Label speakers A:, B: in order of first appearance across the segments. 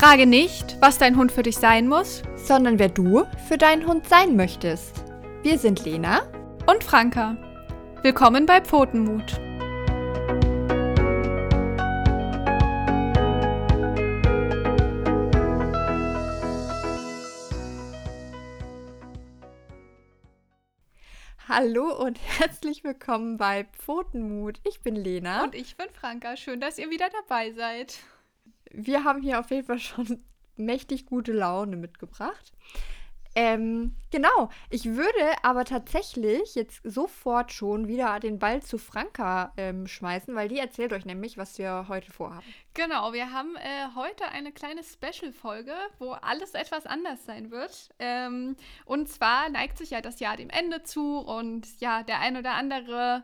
A: Frage nicht, was dein Hund für dich sein muss,
B: sondern wer du für deinen Hund sein möchtest. Wir sind Lena
A: und Franka. Willkommen bei Pfotenmut.
B: Hallo und herzlich willkommen bei Pfotenmut. Ich bin Lena.
A: Und ich bin Franka. Schön, dass ihr wieder dabei seid
B: wir haben hier auf jeden Fall schon mächtig gute Laune mitgebracht. Ähm, genau, ich würde aber tatsächlich jetzt sofort schon wieder den Ball zu Franka ähm, schmeißen, weil die erzählt euch nämlich, was wir heute vorhaben.
A: Genau, wir haben äh, heute eine kleine Special-Folge, wo alles etwas anders sein wird. Ähm, und zwar neigt sich ja das Jahr dem Ende zu und ja, der ein oder andere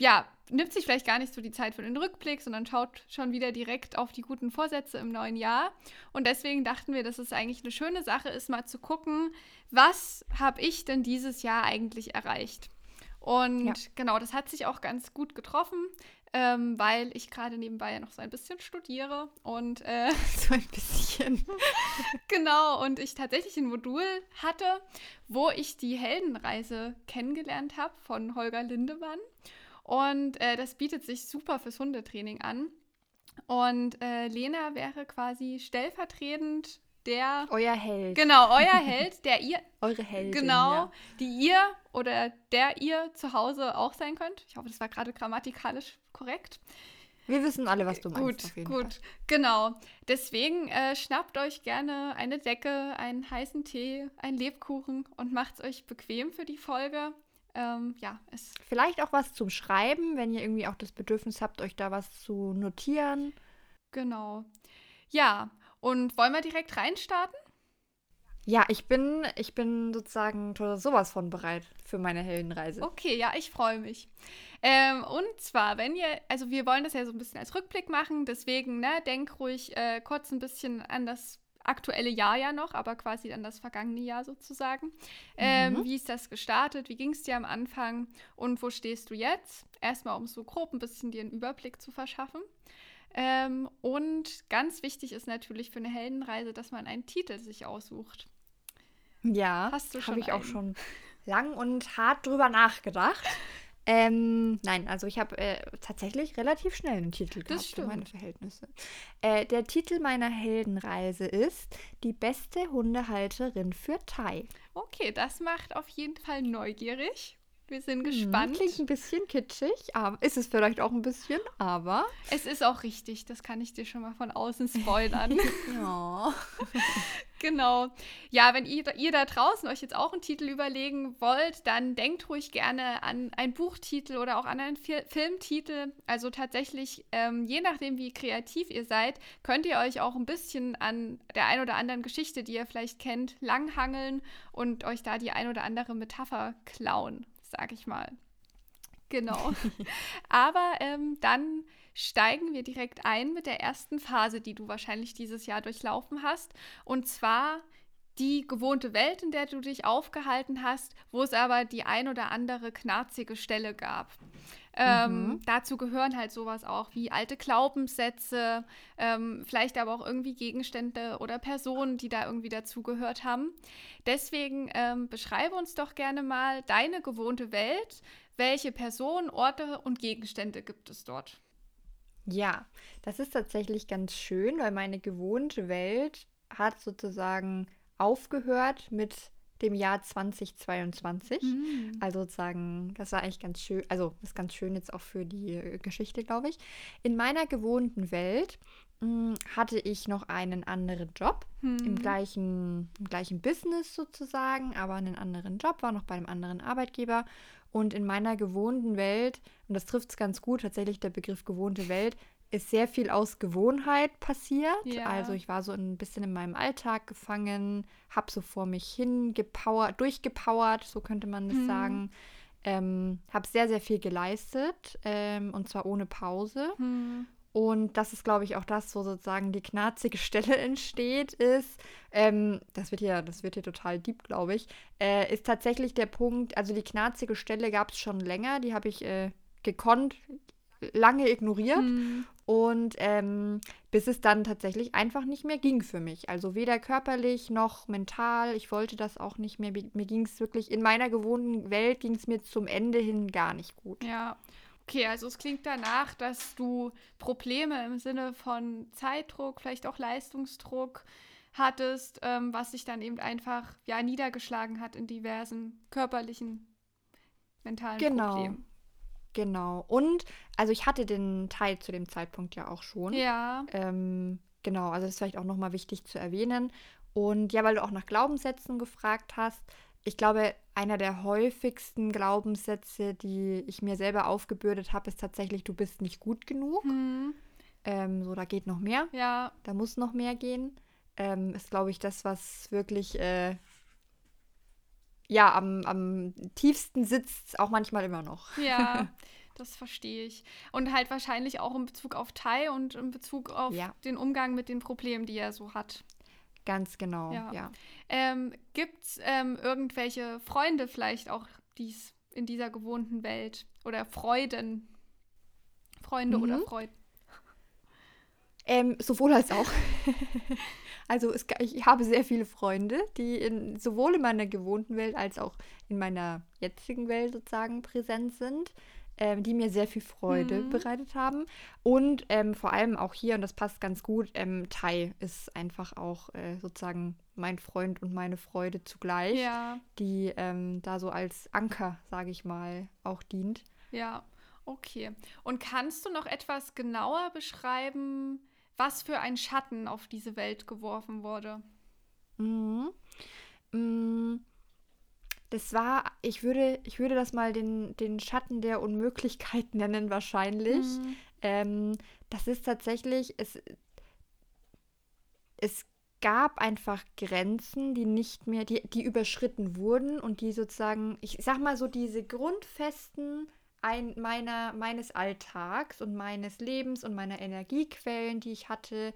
A: ja, nimmt sich vielleicht gar nicht so die Zeit für den Rückblick, sondern schaut schon wieder direkt auf die guten Vorsätze im neuen Jahr. Und deswegen dachten wir, dass es eigentlich eine schöne Sache ist, mal zu gucken, was habe ich denn dieses Jahr eigentlich erreicht? Und ja. genau, das hat sich auch ganz gut getroffen, ähm, weil ich gerade nebenbei ja noch so ein bisschen studiere und äh,
B: so ein bisschen.
A: genau, und ich tatsächlich ein Modul hatte, wo ich die Heldenreise kennengelernt habe von Holger Lindemann. Und äh, das bietet sich super fürs Hundetraining an. Und äh, Lena wäre quasi stellvertretend der.
B: Euer Held.
A: Genau, euer Held, der ihr.
B: Eure Heldin.
A: Genau,
B: ja.
A: die ihr oder der ihr zu Hause auch sein könnt. Ich hoffe, das war gerade grammatikalisch korrekt.
B: Wir wissen alle, was du meinst.
A: Gut, gut, Fall. genau. Deswegen äh, schnappt euch gerne eine Decke, einen heißen Tee, einen Lebkuchen und macht es euch bequem für die Folge. Ähm, ja, es.
B: Vielleicht auch was zum Schreiben, wenn ihr irgendwie auch das Bedürfnis habt, euch da was zu notieren.
A: Genau. Ja, und wollen wir direkt reinstarten?
B: Ja, ich bin, ich bin sozusagen sowas von bereit für meine Heldenreise.
A: Okay, ja, ich freue mich. Ähm, und zwar, wenn ihr, also wir wollen das ja so ein bisschen als Rückblick machen, deswegen, ne, denk ruhig äh, kurz ein bisschen an das aktuelle Jahr ja noch, aber quasi dann das vergangene Jahr sozusagen. Ähm, mhm. Wie ist das gestartet? Wie ging es dir am Anfang? Und wo stehst du jetzt? Erstmal, um so grob ein bisschen dir einen Überblick zu verschaffen. Ähm, und ganz wichtig ist natürlich für eine Heldenreise, dass man einen Titel sich aussucht.
B: Ja, hast du schon. Habe ich einen? auch schon lang und hart drüber nachgedacht. Ähm, nein, also ich habe äh, tatsächlich relativ schnell einen Titel gehabt für meine Verhältnisse. Äh, der Titel meiner Heldenreise ist Die beste Hundehalterin für Thai.
A: Okay, das macht auf jeden Fall neugierig. Wir sind gespannt.
B: Klingt ein bisschen kitschig, aber ist es vielleicht auch ein bisschen, aber.
A: Es ist auch richtig, das kann ich dir schon mal von außen spoilern.
B: ja.
A: genau. Ja, wenn ihr, ihr da draußen euch jetzt auch einen Titel überlegen wollt, dann denkt ruhig gerne an einen Buchtitel oder auch an einen Fil Filmtitel. Also tatsächlich, ähm, je nachdem, wie kreativ ihr seid, könnt ihr euch auch ein bisschen an der ein oder anderen Geschichte, die ihr vielleicht kennt, langhangeln und euch da die ein oder andere Metapher klauen sag ich mal. Genau. Aber ähm, dann steigen wir direkt ein mit der ersten Phase, die du wahrscheinlich dieses Jahr durchlaufen hast. Und zwar die gewohnte Welt, in der du dich aufgehalten hast, wo es aber die ein oder andere knarzige Stelle gab. Ähm, mhm. Dazu gehören halt sowas auch wie alte Glaubenssätze, ähm, vielleicht aber auch irgendwie Gegenstände oder Personen, die da irgendwie dazugehört haben. Deswegen ähm, beschreibe uns doch gerne mal deine gewohnte Welt. Welche Personen, Orte und Gegenstände gibt es dort?
B: Ja, das ist tatsächlich ganz schön, weil meine gewohnte Welt hat sozusagen aufgehört mit dem Jahr 2022. Mhm. Also sozusagen, das war eigentlich ganz schön, also ist ganz schön jetzt auch für die äh, Geschichte, glaube ich. In meiner gewohnten Welt mh, hm, hatte ich noch einen anderen Job mhm. im, gleichen, im gleichen Business sozusagen, aber einen anderen Job, war noch bei einem anderen Arbeitgeber. Und in meiner gewohnten Welt, und das trifft es ganz gut, tatsächlich der Begriff gewohnte Welt, ist sehr viel aus Gewohnheit passiert. Ja. Also ich war so ein bisschen in meinem Alltag gefangen, habe so vor mich hin gepowert, durchgepowert, so könnte man das hm. sagen. Ähm, habe sehr, sehr viel geleistet ähm, und zwar ohne Pause. Hm. Und das ist, glaube ich, auch das, wo sozusagen die knarzige Stelle entsteht, ist, ähm, das wird hier, das wird hier total deep, glaube ich, äh, ist tatsächlich der Punkt, also die knarzige Stelle gab es schon länger, die habe ich äh, gekonnt lange ignoriert. Mhm. Und ähm, bis es dann tatsächlich einfach nicht mehr ging für mich. Also weder körperlich noch mental. Ich wollte das auch nicht mehr. Mir ging es wirklich, in meiner gewohnten Welt ging es mir zum Ende hin gar nicht gut.
A: Ja. Okay, also es klingt danach, dass du Probleme im Sinne von Zeitdruck, vielleicht auch Leistungsdruck hattest, ähm, was sich dann eben einfach ja niedergeschlagen hat in diversen körperlichen, mentalen
B: genau.
A: Problemen.
B: Genau. Und, also ich hatte den Teil zu dem Zeitpunkt ja auch schon.
A: Ja.
B: Ähm, genau, also das ist vielleicht auch nochmal wichtig zu erwähnen. Und ja, weil du auch nach Glaubenssätzen gefragt hast, ich glaube, einer der häufigsten Glaubenssätze, die ich mir selber aufgebürdet habe, ist tatsächlich, du bist nicht gut genug.
A: Hm.
B: Ähm, so, da geht noch mehr.
A: Ja.
B: Da muss noch mehr gehen. Ähm, ist, glaube ich, das, was wirklich äh, ja, am, am tiefsten sitzt, auch manchmal immer noch.
A: Ja, das verstehe ich. Und halt wahrscheinlich auch in Bezug auf Tai und in Bezug auf
B: Ja.
A: den Umgang mit den Problemen, die er so hat.
B: Ganz genau,
A: Ja.
B: ja.
A: Ähm, Gibt es ähm, irgendwelche Freunde vielleicht auch dies in dieser gewohnten Welt? Oder Freuden? Freunde
B: Mhm.
A: oder Freuden?
B: Ähm, sowohl als auch. also es, ich habe sehr viele Freunde, die in, sowohl in meiner gewohnten Welt als auch in meiner jetzigen Welt sozusagen präsent sind, ähm, die mir sehr viel Freude
A: Mhm.
B: bereitet haben. Und ähm, vor allem auch hier, und das passt ganz gut, ähm, Tai ist einfach auch äh, sozusagen mein Freund und meine Freude zugleich,
A: Ja,
B: die ähm, da so als Anker, sage ich mal, auch dient.
A: ja, okay. Und kannst du noch etwas genauer beschreiben, was für ein Schatten auf diese Welt geworfen wurde?
B: Mhm. Mm, Das war, ich würde, ich würde das mal den, den Schatten der Unmöglichkeit nennen, wahrscheinlich.
A: Mhm.
B: Ähm, das ist tatsächlich, es, es gab einfach Grenzen, die nicht mehr, die, die überschritten wurden und die sozusagen, ich sag mal so, diese grundfesten ein, meiner, meines Alltags und meines Lebens und meiner Energiequellen, die ich hatte,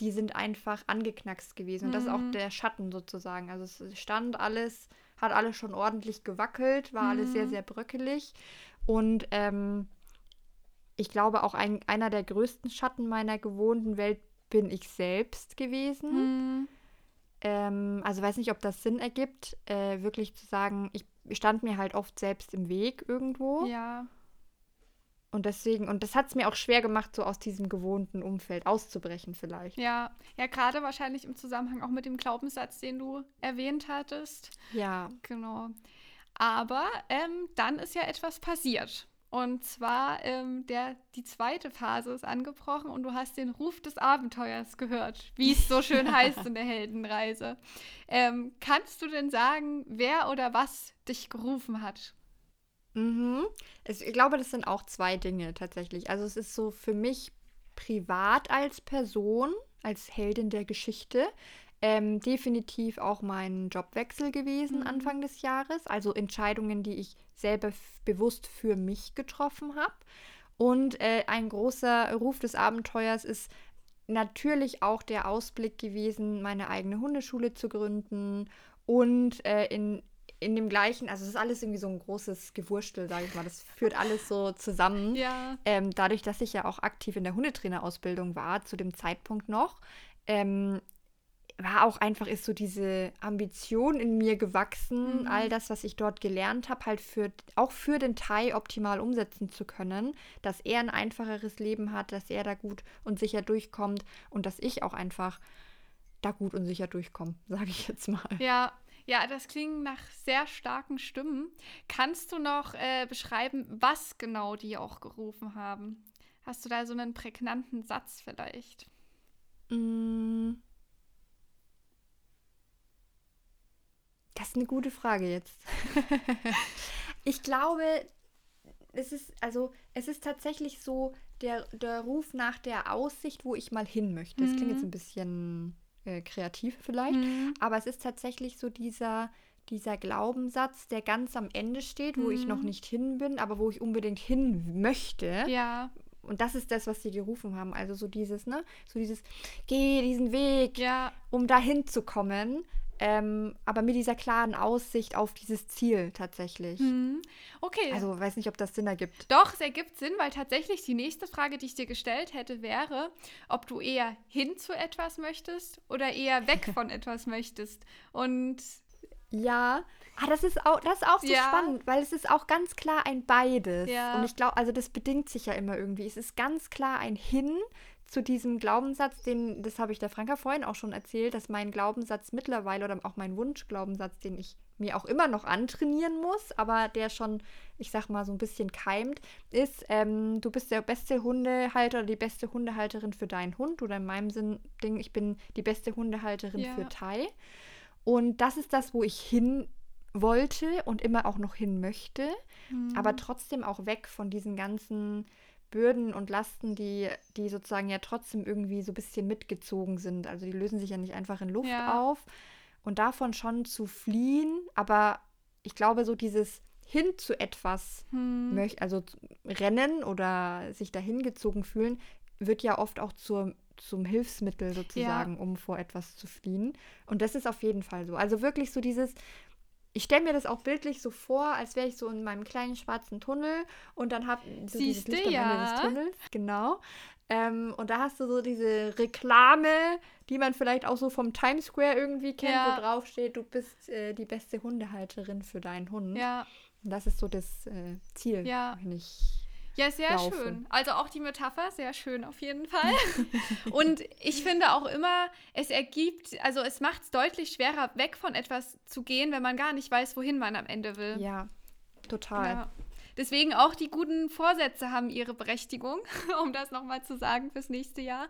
B: die sind einfach angeknackst gewesen. Und das ist auch
A: Mhm.
B: der Schatten sozusagen. Also es stand alles, hat alles schon ordentlich gewackelt, war alles sehr,
A: Mhm.
B: sehr bröckelig. Und ähm, ich glaube, auch ein, einer der größten Schatten meiner gewohnten Welt bin ich selbst gewesen.
A: Mhm.
B: Ähm, also weiß nicht, ob das Sinn ergibt, äh, wirklich zu sagen, ich stand mir halt oft selbst im Weg irgendwo.
A: Ja,
B: Und deswegen, und das hat es mir auch schwer gemacht, so aus diesem gewohnten Umfeld auszubrechen vielleicht.
A: ja, ja, gerade wahrscheinlich im Zusammenhang auch mit dem Glaubenssatz, den du erwähnt hattest.
B: Ja.
A: Genau. Aber ähm, dann ist ja etwas passiert. Und zwar ähm, der, die zweite Phase ist angebrochen und du hast den Ruf des Abenteuers gehört, wie es so schön heißt in der Heldenreise. Ähm, kannst du denn sagen, wer oder was dich gerufen hat?
B: Mhm. Ich glaube, das sind auch zwei Dinge tatsächlich. Also es ist so für mich privat als Person, als Heldin der Geschichte, ähm, definitiv auch mein Jobwechsel gewesen
A: Mhm.
B: Anfang des Jahres. Also Entscheidungen, die ich selber bewusst für mich getroffen habe. Und äh, ein großer Ruf des Abenteuers ist natürlich auch der Ausblick gewesen, meine eigene Hundeschule zu gründen und äh, in, in dem gleichen, also es ist alles irgendwie so ein großes Gewurstel, sage ich mal. Das führt alles so zusammen.
A: Ja.
B: Ähm, dadurch, dass ich ja auch aktiv in der Hundetrainerausbildung war, zu dem Zeitpunkt noch, ähm, war auch einfach, ist so diese Ambition in mir gewachsen,
A: Mhm.
B: all das, was ich dort gelernt habe, halt für, auch für den Thai optimal umsetzen zu können, dass er ein einfacheres Leben hat, dass er da gut und sicher durchkommt und dass ich auch einfach da gut und sicher durchkomme, sage ich jetzt mal.
A: Ja, ja, das klingt nach sehr starken Stimmen. Kannst du noch äh, beschreiben, was genau die auch gerufen haben? Hast du da so einen prägnanten Satz vielleicht?
B: Mm. Das ist eine gute Frage jetzt. ich glaube, es ist, also, es ist tatsächlich so der, der Ruf nach der Aussicht, wo ich mal hin möchte. Das klingt
A: Mhm.
B: jetzt ein bisschen äh, kreativ vielleicht,
A: Mhm.
B: aber es ist tatsächlich so dieser, dieser Glaubenssatz, der ganz am Ende steht, wo ich noch
A: Mhm.
B: nicht hin bin, aber wo ich unbedingt hin möchte.
A: Ja,
B: Und das ist das, was sie gerufen haben. Also so dieses, ne? So dieses, geh diesen Weg,
A: ja,
B: um dahin zu kommen. Ähm, aber mit dieser klaren Aussicht auf dieses Ziel tatsächlich.
A: Mhm. Okay.
B: Also weiß nicht, ob das Sinn ergibt.
A: Doch, es ergibt Sinn, weil tatsächlich die nächste Frage, die ich dir gestellt hätte, wäre, ob du eher hin zu etwas möchtest oder eher weg von etwas möchtest. Und
B: ja, ah, das ist auch, das ist auch so ja. spannend, weil es ist auch ganz klar ein beides. Ja. Und ich glaube, also das bedingt sich ja immer irgendwie. Es ist ganz klar ein Hin zu diesem Glaubenssatz, den, das habe ich der Franka vorhin auch schon erzählt, dass mein Glaubenssatz mittlerweile oder auch mein Wunschglaubenssatz, den ich mir auch immer noch antrainieren muss, aber der schon, ich sag mal, so ein bisschen keimt, ist, ähm, du bist der beste Hundehalter oder die beste Hundehalterin für deinen Hund oder in meinem Sinn, Ding, ich bin die beste Hundehalterin ja. für Tai. Und das ist das, wo ich hin wollte und immer auch noch hin möchte, mhm. aber trotzdem auch weg von diesen ganzen Bürden und Lasten, die, die sozusagen ja trotzdem irgendwie so ein bisschen mitgezogen sind. Also die lösen sich ja nicht einfach in Luft ja. auf. Und davon schon zu fliehen, aber ich glaube, so dieses hin zu etwas, hm. möcht, also rennen oder sich dahin gezogen fühlen, wird ja oft auch zur, zum Hilfsmittel sozusagen, ja. um vor etwas zu fliehen. Und das ist auf jeden Fall so. Also wirklich so dieses, ich stelle mir das auch bildlich so vor, als wäre ich so in meinem kleinen schwarzen Tunnel und dann habe so
A: Siehst dieses Licht ja.
B: des Tunnels, genau. Ähm, und da hast du so diese Reklame, die man vielleicht auch so vom Times Square irgendwie kennt, ja. wo drauf steht, du bist äh, die beste Hundehalterin für deinen Hund.
A: Ja.
B: Und das ist so das äh, Ziel,
A: ja.
B: wenn ich
A: ja, sehr laufe. schön. Also auch die Metapher, sehr schön auf jeden Fall. und ich finde auch immer, es ergibt, also es macht es deutlich schwerer, weg von etwas zu gehen, wenn man gar nicht weiß, wohin man am Ende will.
B: Ja, total. Ja.
A: Deswegen auch die guten Vorsätze haben ihre Berechtigung, um das nochmal zu sagen fürs nächste Jahr.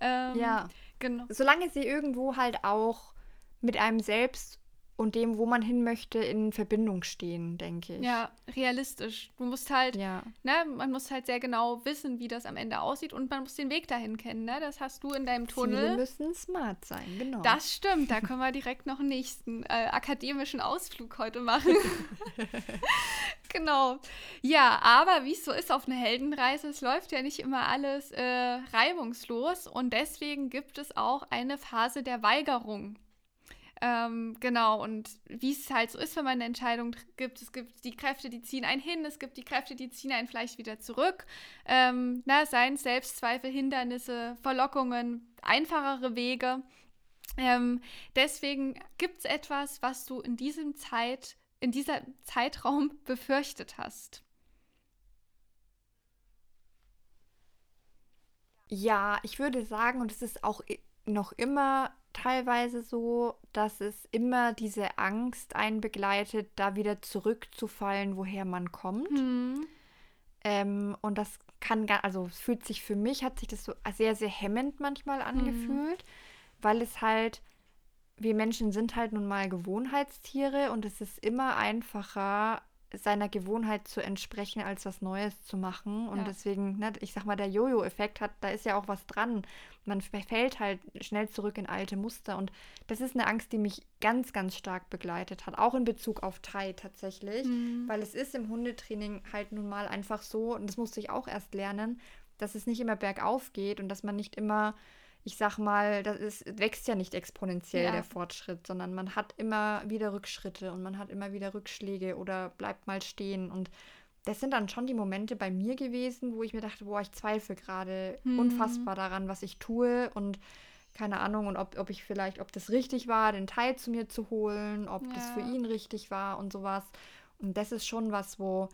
B: Ähm, ja, genau. Solange sie irgendwo halt auch mit einem selbst und dem, wo man hin möchte, in Verbindung stehen, denke ich.
A: Ja, realistisch. Du musst halt, ja. ne, man muss halt sehr genau wissen, wie das am Ende aussieht und man muss den Weg dahin kennen, ne? Das hast du in deinem Tunnel.
B: Ziele müssen smart sein, genau.
A: Das stimmt, da können wir direkt noch einen nächsten äh, akademischen Ausflug heute machen. genau. Ja, aber wie es so ist auf einer Heldenreise, es läuft ja nicht immer alles äh, reibungslos und deswegen gibt es auch eine Phase der Weigerung. Ähm, genau, und wie es halt so ist, wenn man eine Entscheidung gibt, es gibt die Kräfte, die ziehen einen hin, es gibt die Kräfte, die ziehen einen vielleicht wieder zurück. Ähm, na, seien Selbstzweifel, Hindernisse, Verlockungen, einfachere Wege. Ähm, deswegen gibt es etwas, was du in diesem Zeit, in dieser Zeitraum befürchtet hast.
B: Ja, ich würde sagen, und es ist auch noch immer teilweise so, dass es immer diese Angst einbegleitet, da wieder zurückzufallen, woher man kommt. Mhm. Ähm, und das kann, also es fühlt sich für mich, hat sich das so sehr, sehr hemmend manchmal mhm. angefühlt, mhm. weil es halt, wir Menschen sind halt nun mal Gewohnheitstiere und es ist immer einfacher, seiner Gewohnheit zu entsprechen, als was Neues zu machen. Und ja. deswegen, ne, ich sag mal, der Jojo-Effekt hat, da ist ja auch was dran. Man fällt halt schnell zurück in alte Muster. Und das ist eine Angst, die mich ganz, ganz stark begleitet hat. Auch in Bezug auf Thai tatsächlich. Mhm. Weil es ist im Hundetraining halt nun mal einfach so, und das musste ich auch erst lernen, dass es nicht immer bergauf geht und dass man nicht immer ich sag mal, das ist, wächst ja nicht exponentiell ja. der Fortschritt, sondern man hat immer wieder Rückschritte und man hat immer wieder Rückschläge oder bleibt mal stehen. Und das sind dann schon die Momente bei mir gewesen, wo ich mir dachte, boah, ich zweifle gerade hm. unfassbar daran, was ich tue und keine Ahnung und ob, ob ich vielleicht, ob das richtig war, den Teil zu mir zu holen, ob ja. das für ihn richtig war und sowas. Und das ist schon was, wo,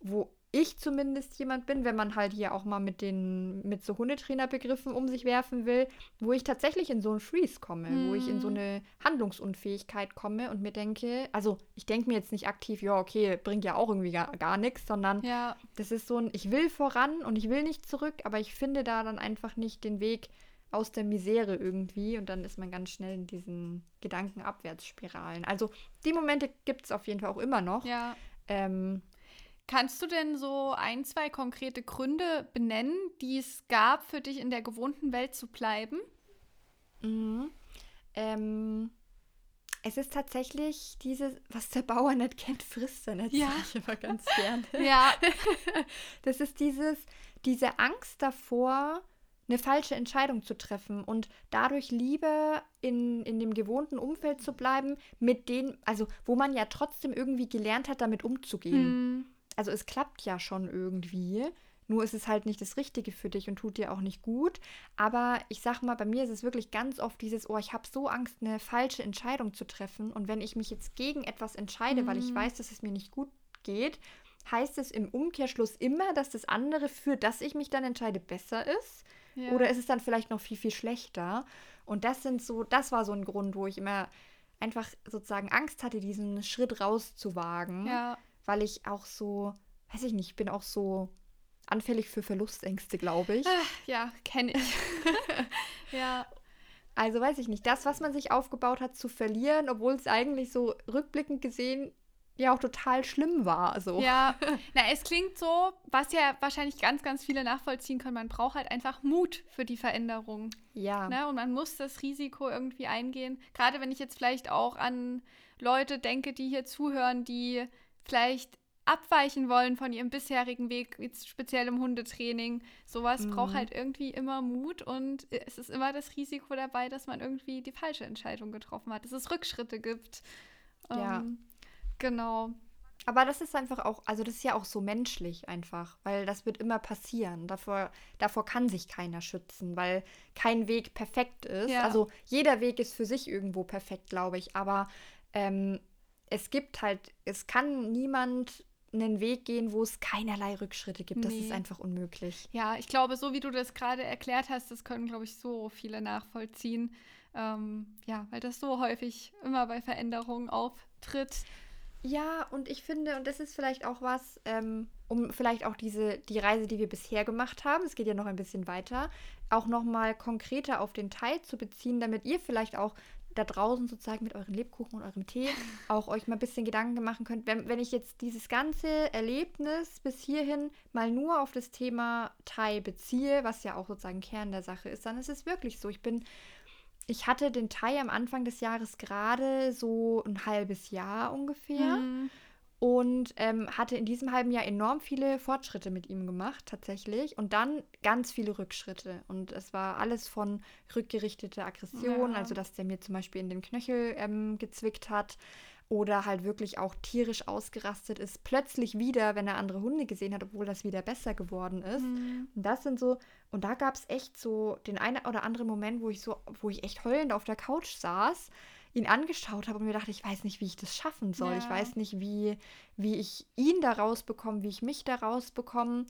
B: wo ich zumindest jemand bin, wenn man halt hier auch mal mit den, mit so Hundetrainerbegriffen um sich werfen will, wo ich tatsächlich in so einen Freeze komme, hm. wo ich in so mhm. eine Handlungsunfähigkeit komme und mir denke, also ich denke mir jetzt nicht aktiv, ja, okay, bringt ja auch irgendwie gar, gar nichts, sondern
A: ja.
B: das ist so ein, ich will voran und ich will nicht zurück, aber ich finde da dann einfach nicht den Weg aus der Misere irgendwie und dann ist man ganz schnell in diesen Gedankenabwärtsspiralen. Also die Momente gibt es auf jeden Fall auch immer noch.
A: Ja.
B: Ähm,
A: Kannst du denn so ein, zwei konkrete Gründe benennen, die es gab, für dich in der gewohnten Welt zu bleiben?
B: Mhm. Ähm, es ist tatsächlich dieses, was der Bauer nicht kennt, frisst er nicht.
A: Ja.
B: Ich immer ganz gerne.
A: Ja.
B: das ist dieses, diese Angst davor, eine falsche Entscheidung zu treffen und dadurch lieber in, in dem gewohnten Umfeld zu bleiben, mit denen, also wo man ja trotzdem irgendwie gelernt hat, damit umzugehen. Hm. Also es klappt ja schon irgendwie. Nur ist es halt nicht das Richtige für dich und tut dir auch nicht gut. Aber ich sag mal, bei mir ist es wirklich ganz oft dieses, oh, ich habe so Angst, eine falsche Entscheidung zu treffen. Und wenn ich mich jetzt gegen etwas entscheide, mhm. weil ich hm. weiß, dass es mir nicht gut geht, heißt es im Umkehrschluss immer, dass das andere, für das ich mich dann entscheide, besser ist. Ja. Oder ist es dann vielleicht noch viel, viel schlechter? Und das sind so, das war so ein Grund, wo ich immer einfach sozusagen Angst hatte, diesen Schritt rauszuwagen. Ja. Weil ich auch so, weiß ich nicht, ich bin auch so anfällig für Verlustängste, glaube ich.
A: Ach, ja, kenne ich.
B: ja. Also weiß ich nicht, das, was man sich aufgebaut hat, zu verlieren, obwohl es eigentlich so rückblickend gesehen ja auch total schlimm war. So.
A: Ja, na, es klingt so, was ja wahrscheinlich ganz, ganz viele nachvollziehen können. Man braucht halt einfach Mut für die Veränderung. Ja. Ne? Und man muss das Risiko irgendwie eingehen. Gerade wenn ich jetzt vielleicht auch an Leute denke, die hier zuhören, die vielleicht abweichen wollen von ihrem bisherigen Weg, jetzt speziell im Hundetraining. Sowas mhm. braucht halt irgendwie immer Mut und es ist immer das Risiko dabei, dass man irgendwie die falsche Entscheidung getroffen hat, dass es Rückschritte gibt. Ja. Ähm, Genau.
B: Aber das ist einfach auch, also das ist ja auch so menschlich einfach, weil das wird immer passieren. Davor, davor kann sich keiner schützen, weil kein Weg perfekt ist. Ja. Also jeder Weg ist für sich irgendwo perfekt, glaube ich. Aber ähm, es gibt halt, es kann niemand einen Weg gehen, wo es keinerlei Rückschritte gibt. Das nee. ist einfach unmöglich.
A: Ja, ich glaube, so wie du das gerade erklärt hast, das können, glaube ich, so viele nachvollziehen. Ähm, ja, weil das so häufig immer bei Veränderungen auftritt.
B: Ja, und ich finde, und das ist vielleicht auch was, ähm, um vielleicht auch diese, die Reise, die wir bisher gemacht haben, es geht ja noch ein bisschen weiter, auch nochmal konkreter auf den Teil zu beziehen, damit ihr vielleicht auch da draußen sozusagen mit euren Lebkuchen und eurem Tee auch euch mal ein bisschen Gedanken machen könnt. Wenn, wenn ich jetzt dieses ganze Erlebnis bis hierhin mal nur auf das Thema Thai beziehe, was ja auch sozusagen Kern der Sache ist, dann ist es wirklich so. Ich bin ich hatte den Thai am Anfang des Jahres gerade so ein halbes Jahr ungefähr. Mhm. Und ähm, hatte in diesem halben Jahr enorm viele Fortschritte mit ihm gemacht, tatsächlich. Und dann ganz viele Rückschritte. Und es war alles von rückgerichteter Aggression, ja. also dass der mir zum Beispiel in den Knöchel ähm, gezwickt hat, oder halt wirklich auch tierisch ausgerastet ist, plötzlich wieder, wenn er andere Hunde gesehen hat, obwohl das wieder besser geworden ist. Mhm. Und das sind so, und da gab es echt so den einen oder anderen Moment, wo ich so, wo ich echt heulend auf der Couch saß, ihn angeschaut habe und mir dachte, ich weiß nicht, wie ich das schaffen soll. Ja. Ich weiß nicht, wie, wie ich ihn da rausbekomme, wie ich mich da rausbekomme.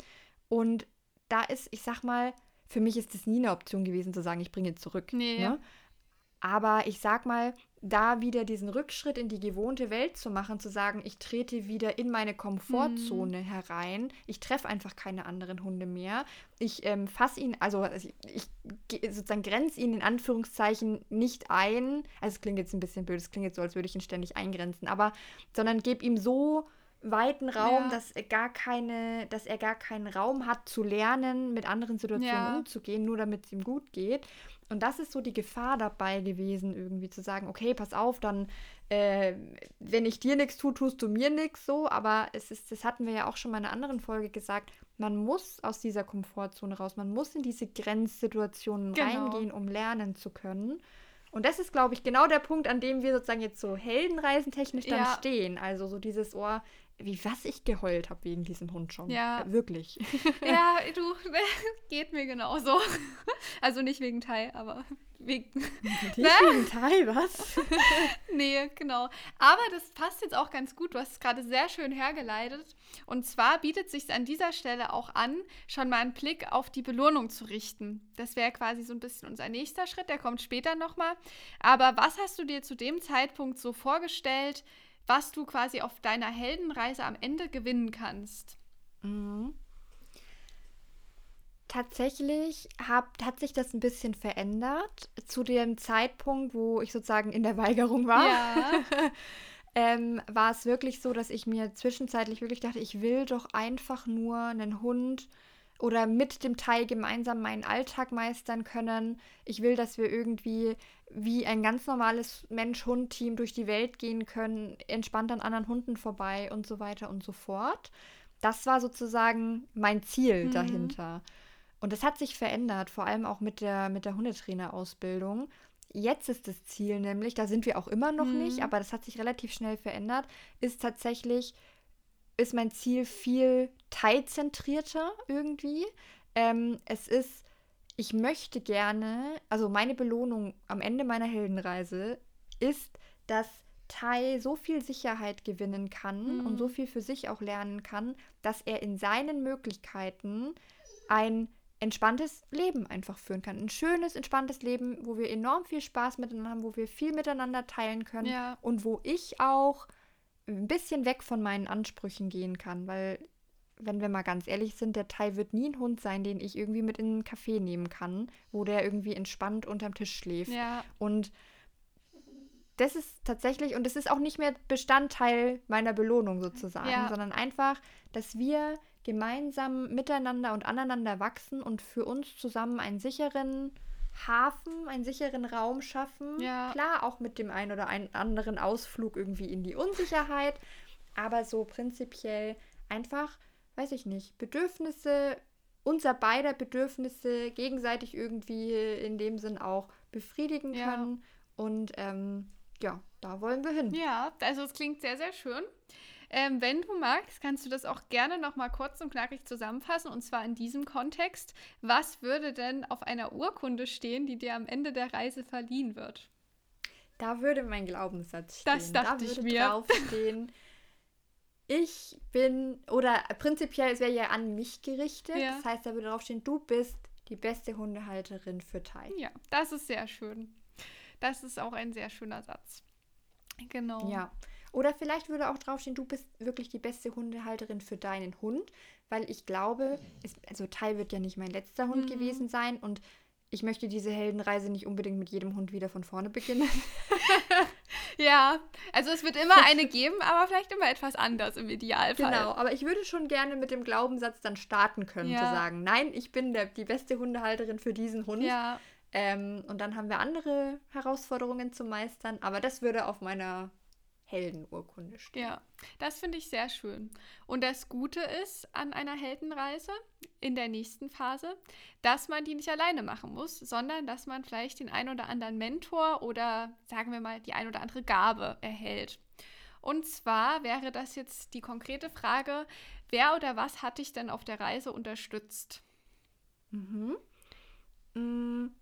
B: Und da ist, ich sag mal, für mich ist es nie eine Option gewesen zu sagen, ich bringe ihn zurück. Nee. Ne? Aber ich sag mal, da wieder diesen Rückschritt in die gewohnte Welt zu machen, zu sagen, ich trete wieder in meine Komfortzone mhm. herein, ich treffe einfach keine anderen Hunde mehr, ich ähm, fasse ihn, also ich, ich sozusagen grenze ihn in Anführungszeichen nicht ein, also es klingt jetzt ein bisschen blöd, es klingt jetzt so, als würde ich ihn ständig eingrenzen, aber, sondern gebe ihm so weiten Raum, ja. dass er gar keine, dass er gar keinen Raum hat zu lernen, mit anderen Situationen ja. umzugehen, nur damit es ihm gut geht. Und das ist so die Gefahr dabei gewesen, irgendwie zu sagen, okay, pass auf, dann, äh, wenn ich dir nichts tue, tust du mir nichts so. Aber es ist, das hatten wir ja auch schon mal in einer anderen Folge gesagt, man muss aus dieser Komfortzone raus, man muss in diese Grenzsituationen genau. reingehen, um lernen zu können. Und das ist, glaube ich, genau der Punkt, an dem wir sozusagen jetzt so heldenreisentechnisch dann ja. stehen. Also so dieses Ohr, wie was ich geheult habe wegen diesem Hund schon. Ja. Äh, wirklich.
A: Ja, du, geht mir genauso. Also nicht wegen Thai, aber wegen.
B: Nicht ne? wegen Thai, was?
A: nee, genau. Aber das passt jetzt auch ganz gut. Du hast es gerade sehr schön hergeleitet. Und zwar bietet sich an dieser Stelle auch an, schon mal einen Blick auf die Belohnung zu richten. Das wäre quasi so ein bisschen unser nächster Schritt, der kommt später nochmal. Aber was hast du dir zu dem Zeitpunkt so vorgestellt? was du quasi auf deiner Heldenreise am Ende gewinnen kannst. Mhm.
B: Tatsächlich hab, hat sich das ein bisschen verändert zu dem Zeitpunkt, wo ich sozusagen in der Weigerung war. Ja. ähm, war es wirklich so, dass ich mir zwischenzeitlich wirklich dachte, ich will doch einfach nur einen Hund oder mit dem Teil gemeinsam meinen Alltag meistern können. Ich will, dass wir irgendwie wie ein ganz normales Mensch-Hund-Team durch die Welt gehen können, entspannt an anderen Hunden vorbei und so weiter und so fort. Das war sozusagen mein Ziel mhm. dahinter. Und das hat sich verändert, vor allem auch mit der, mit der Hundetrainerausbildung. Jetzt ist das Ziel nämlich, da sind wir auch immer noch mhm. nicht, aber das hat sich relativ schnell verändert, ist tatsächlich, ist mein Ziel viel teilzentrierter irgendwie. Ähm, es ist, ich möchte gerne, also meine Belohnung am Ende meiner Heldenreise ist, dass Tai so viel Sicherheit gewinnen kann mhm. und so viel für sich auch lernen kann, dass er in seinen Möglichkeiten ein entspanntes Leben einfach führen kann. Ein schönes, entspanntes Leben, wo wir enorm viel Spaß miteinander haben, wo wir viel miteinander teilen können ja. und wo ich auch ein bisschen weg von meinen Ansprüchen gehen kann, weil wenn wir mal ganz ehrlich sind, der Tai wird nie ein Hund sein, den ich irgendwie mit in einen Café nehmen kann, wo der irgendwie entspannt unterm Tisch schläft. Ja. Und das ist tatsächlich, und das ist auch nicht mehr Bestandteil meiner Belohnung sozusagen, ja. sondern einfach, dass wir gemeinsam miteinander und aneinander wachsen und für uns zusammen einen sicheren Hafen, einen sicheren Raum schaffen. Ja. Klar, auch mit dem einen oder anderen Ausflug irgendwie in die Unsicherheit, aber so prinzipiell einfach, weiß ich nicht, Bedürfnisse, unser beider Bedürfnisse gegenseitig irgendwie in dem Sinn auch befriedigen können. Ja. Und ähm, ja, da wollen wir hin.
A: Ja, also es klingt sehr, sehr schön. Ähm, wenn du magst, kannst du das auch gerne noch mal kurz und knackig zusammenfassen und zwar in diesem Kontext. Was würde denn auf einer Urkunde stehen, die dir am Ende der Reise verliehen wird?
B: Da würde mein Glaubenssatz stehen.
A: Das dachte
B: da
A: ich mir.
B: Draufstehen, ich bin, oder prinzipiell, es wäre ja an mich gerichtet. Ja. Das heißt, da würde draufstehen, du bist die beste Hundehalterin für Tai.
A: Ja, das ist sehr schön. Das ist auch ein sehr schöner Satz. Genau.
B: Ja. Oder vielleicht würde auch draufstehen, du bist wirklich die beste Hundehalterin für deinen Hund, weil ich glaube, es, also Tai wird ja nicht mein letzter Hund mhm. gewesen sein und ich möchte diese Heldenreise nicht unbedingt mit jedem Hund wieder von vorne beginnen.
A: ja, also es wird immer eine geben, aber vielleicht immer etwas anders im Idealfall.
B: Genau, aber ich würde schon gerne mit dem Glaubenssatz dann starten können, ja. zu sagen, nein, ich bin der, die beste Hundehalterin für diesen Hund. Ja. Ähm, und dann haben wir andere Herausforderungen zu meistern, aber das würde auf meiner Heldenurkunde stehen.
A: Ja, das finde ich sehr schön. Und das Gute ist an einer Heldenreise in der nächsten Phase, dass man die nicht alleine machen muss, sondern dass man vielleicht den ein oder anderen Mentor oder sagen wir mal die ein oder andere Gabe erhält. Und zwar wäre das jetzt die konkrete Frage, wer oder was hat dich denn auf der Reise unterstützt?
B: Mhm. Mhm.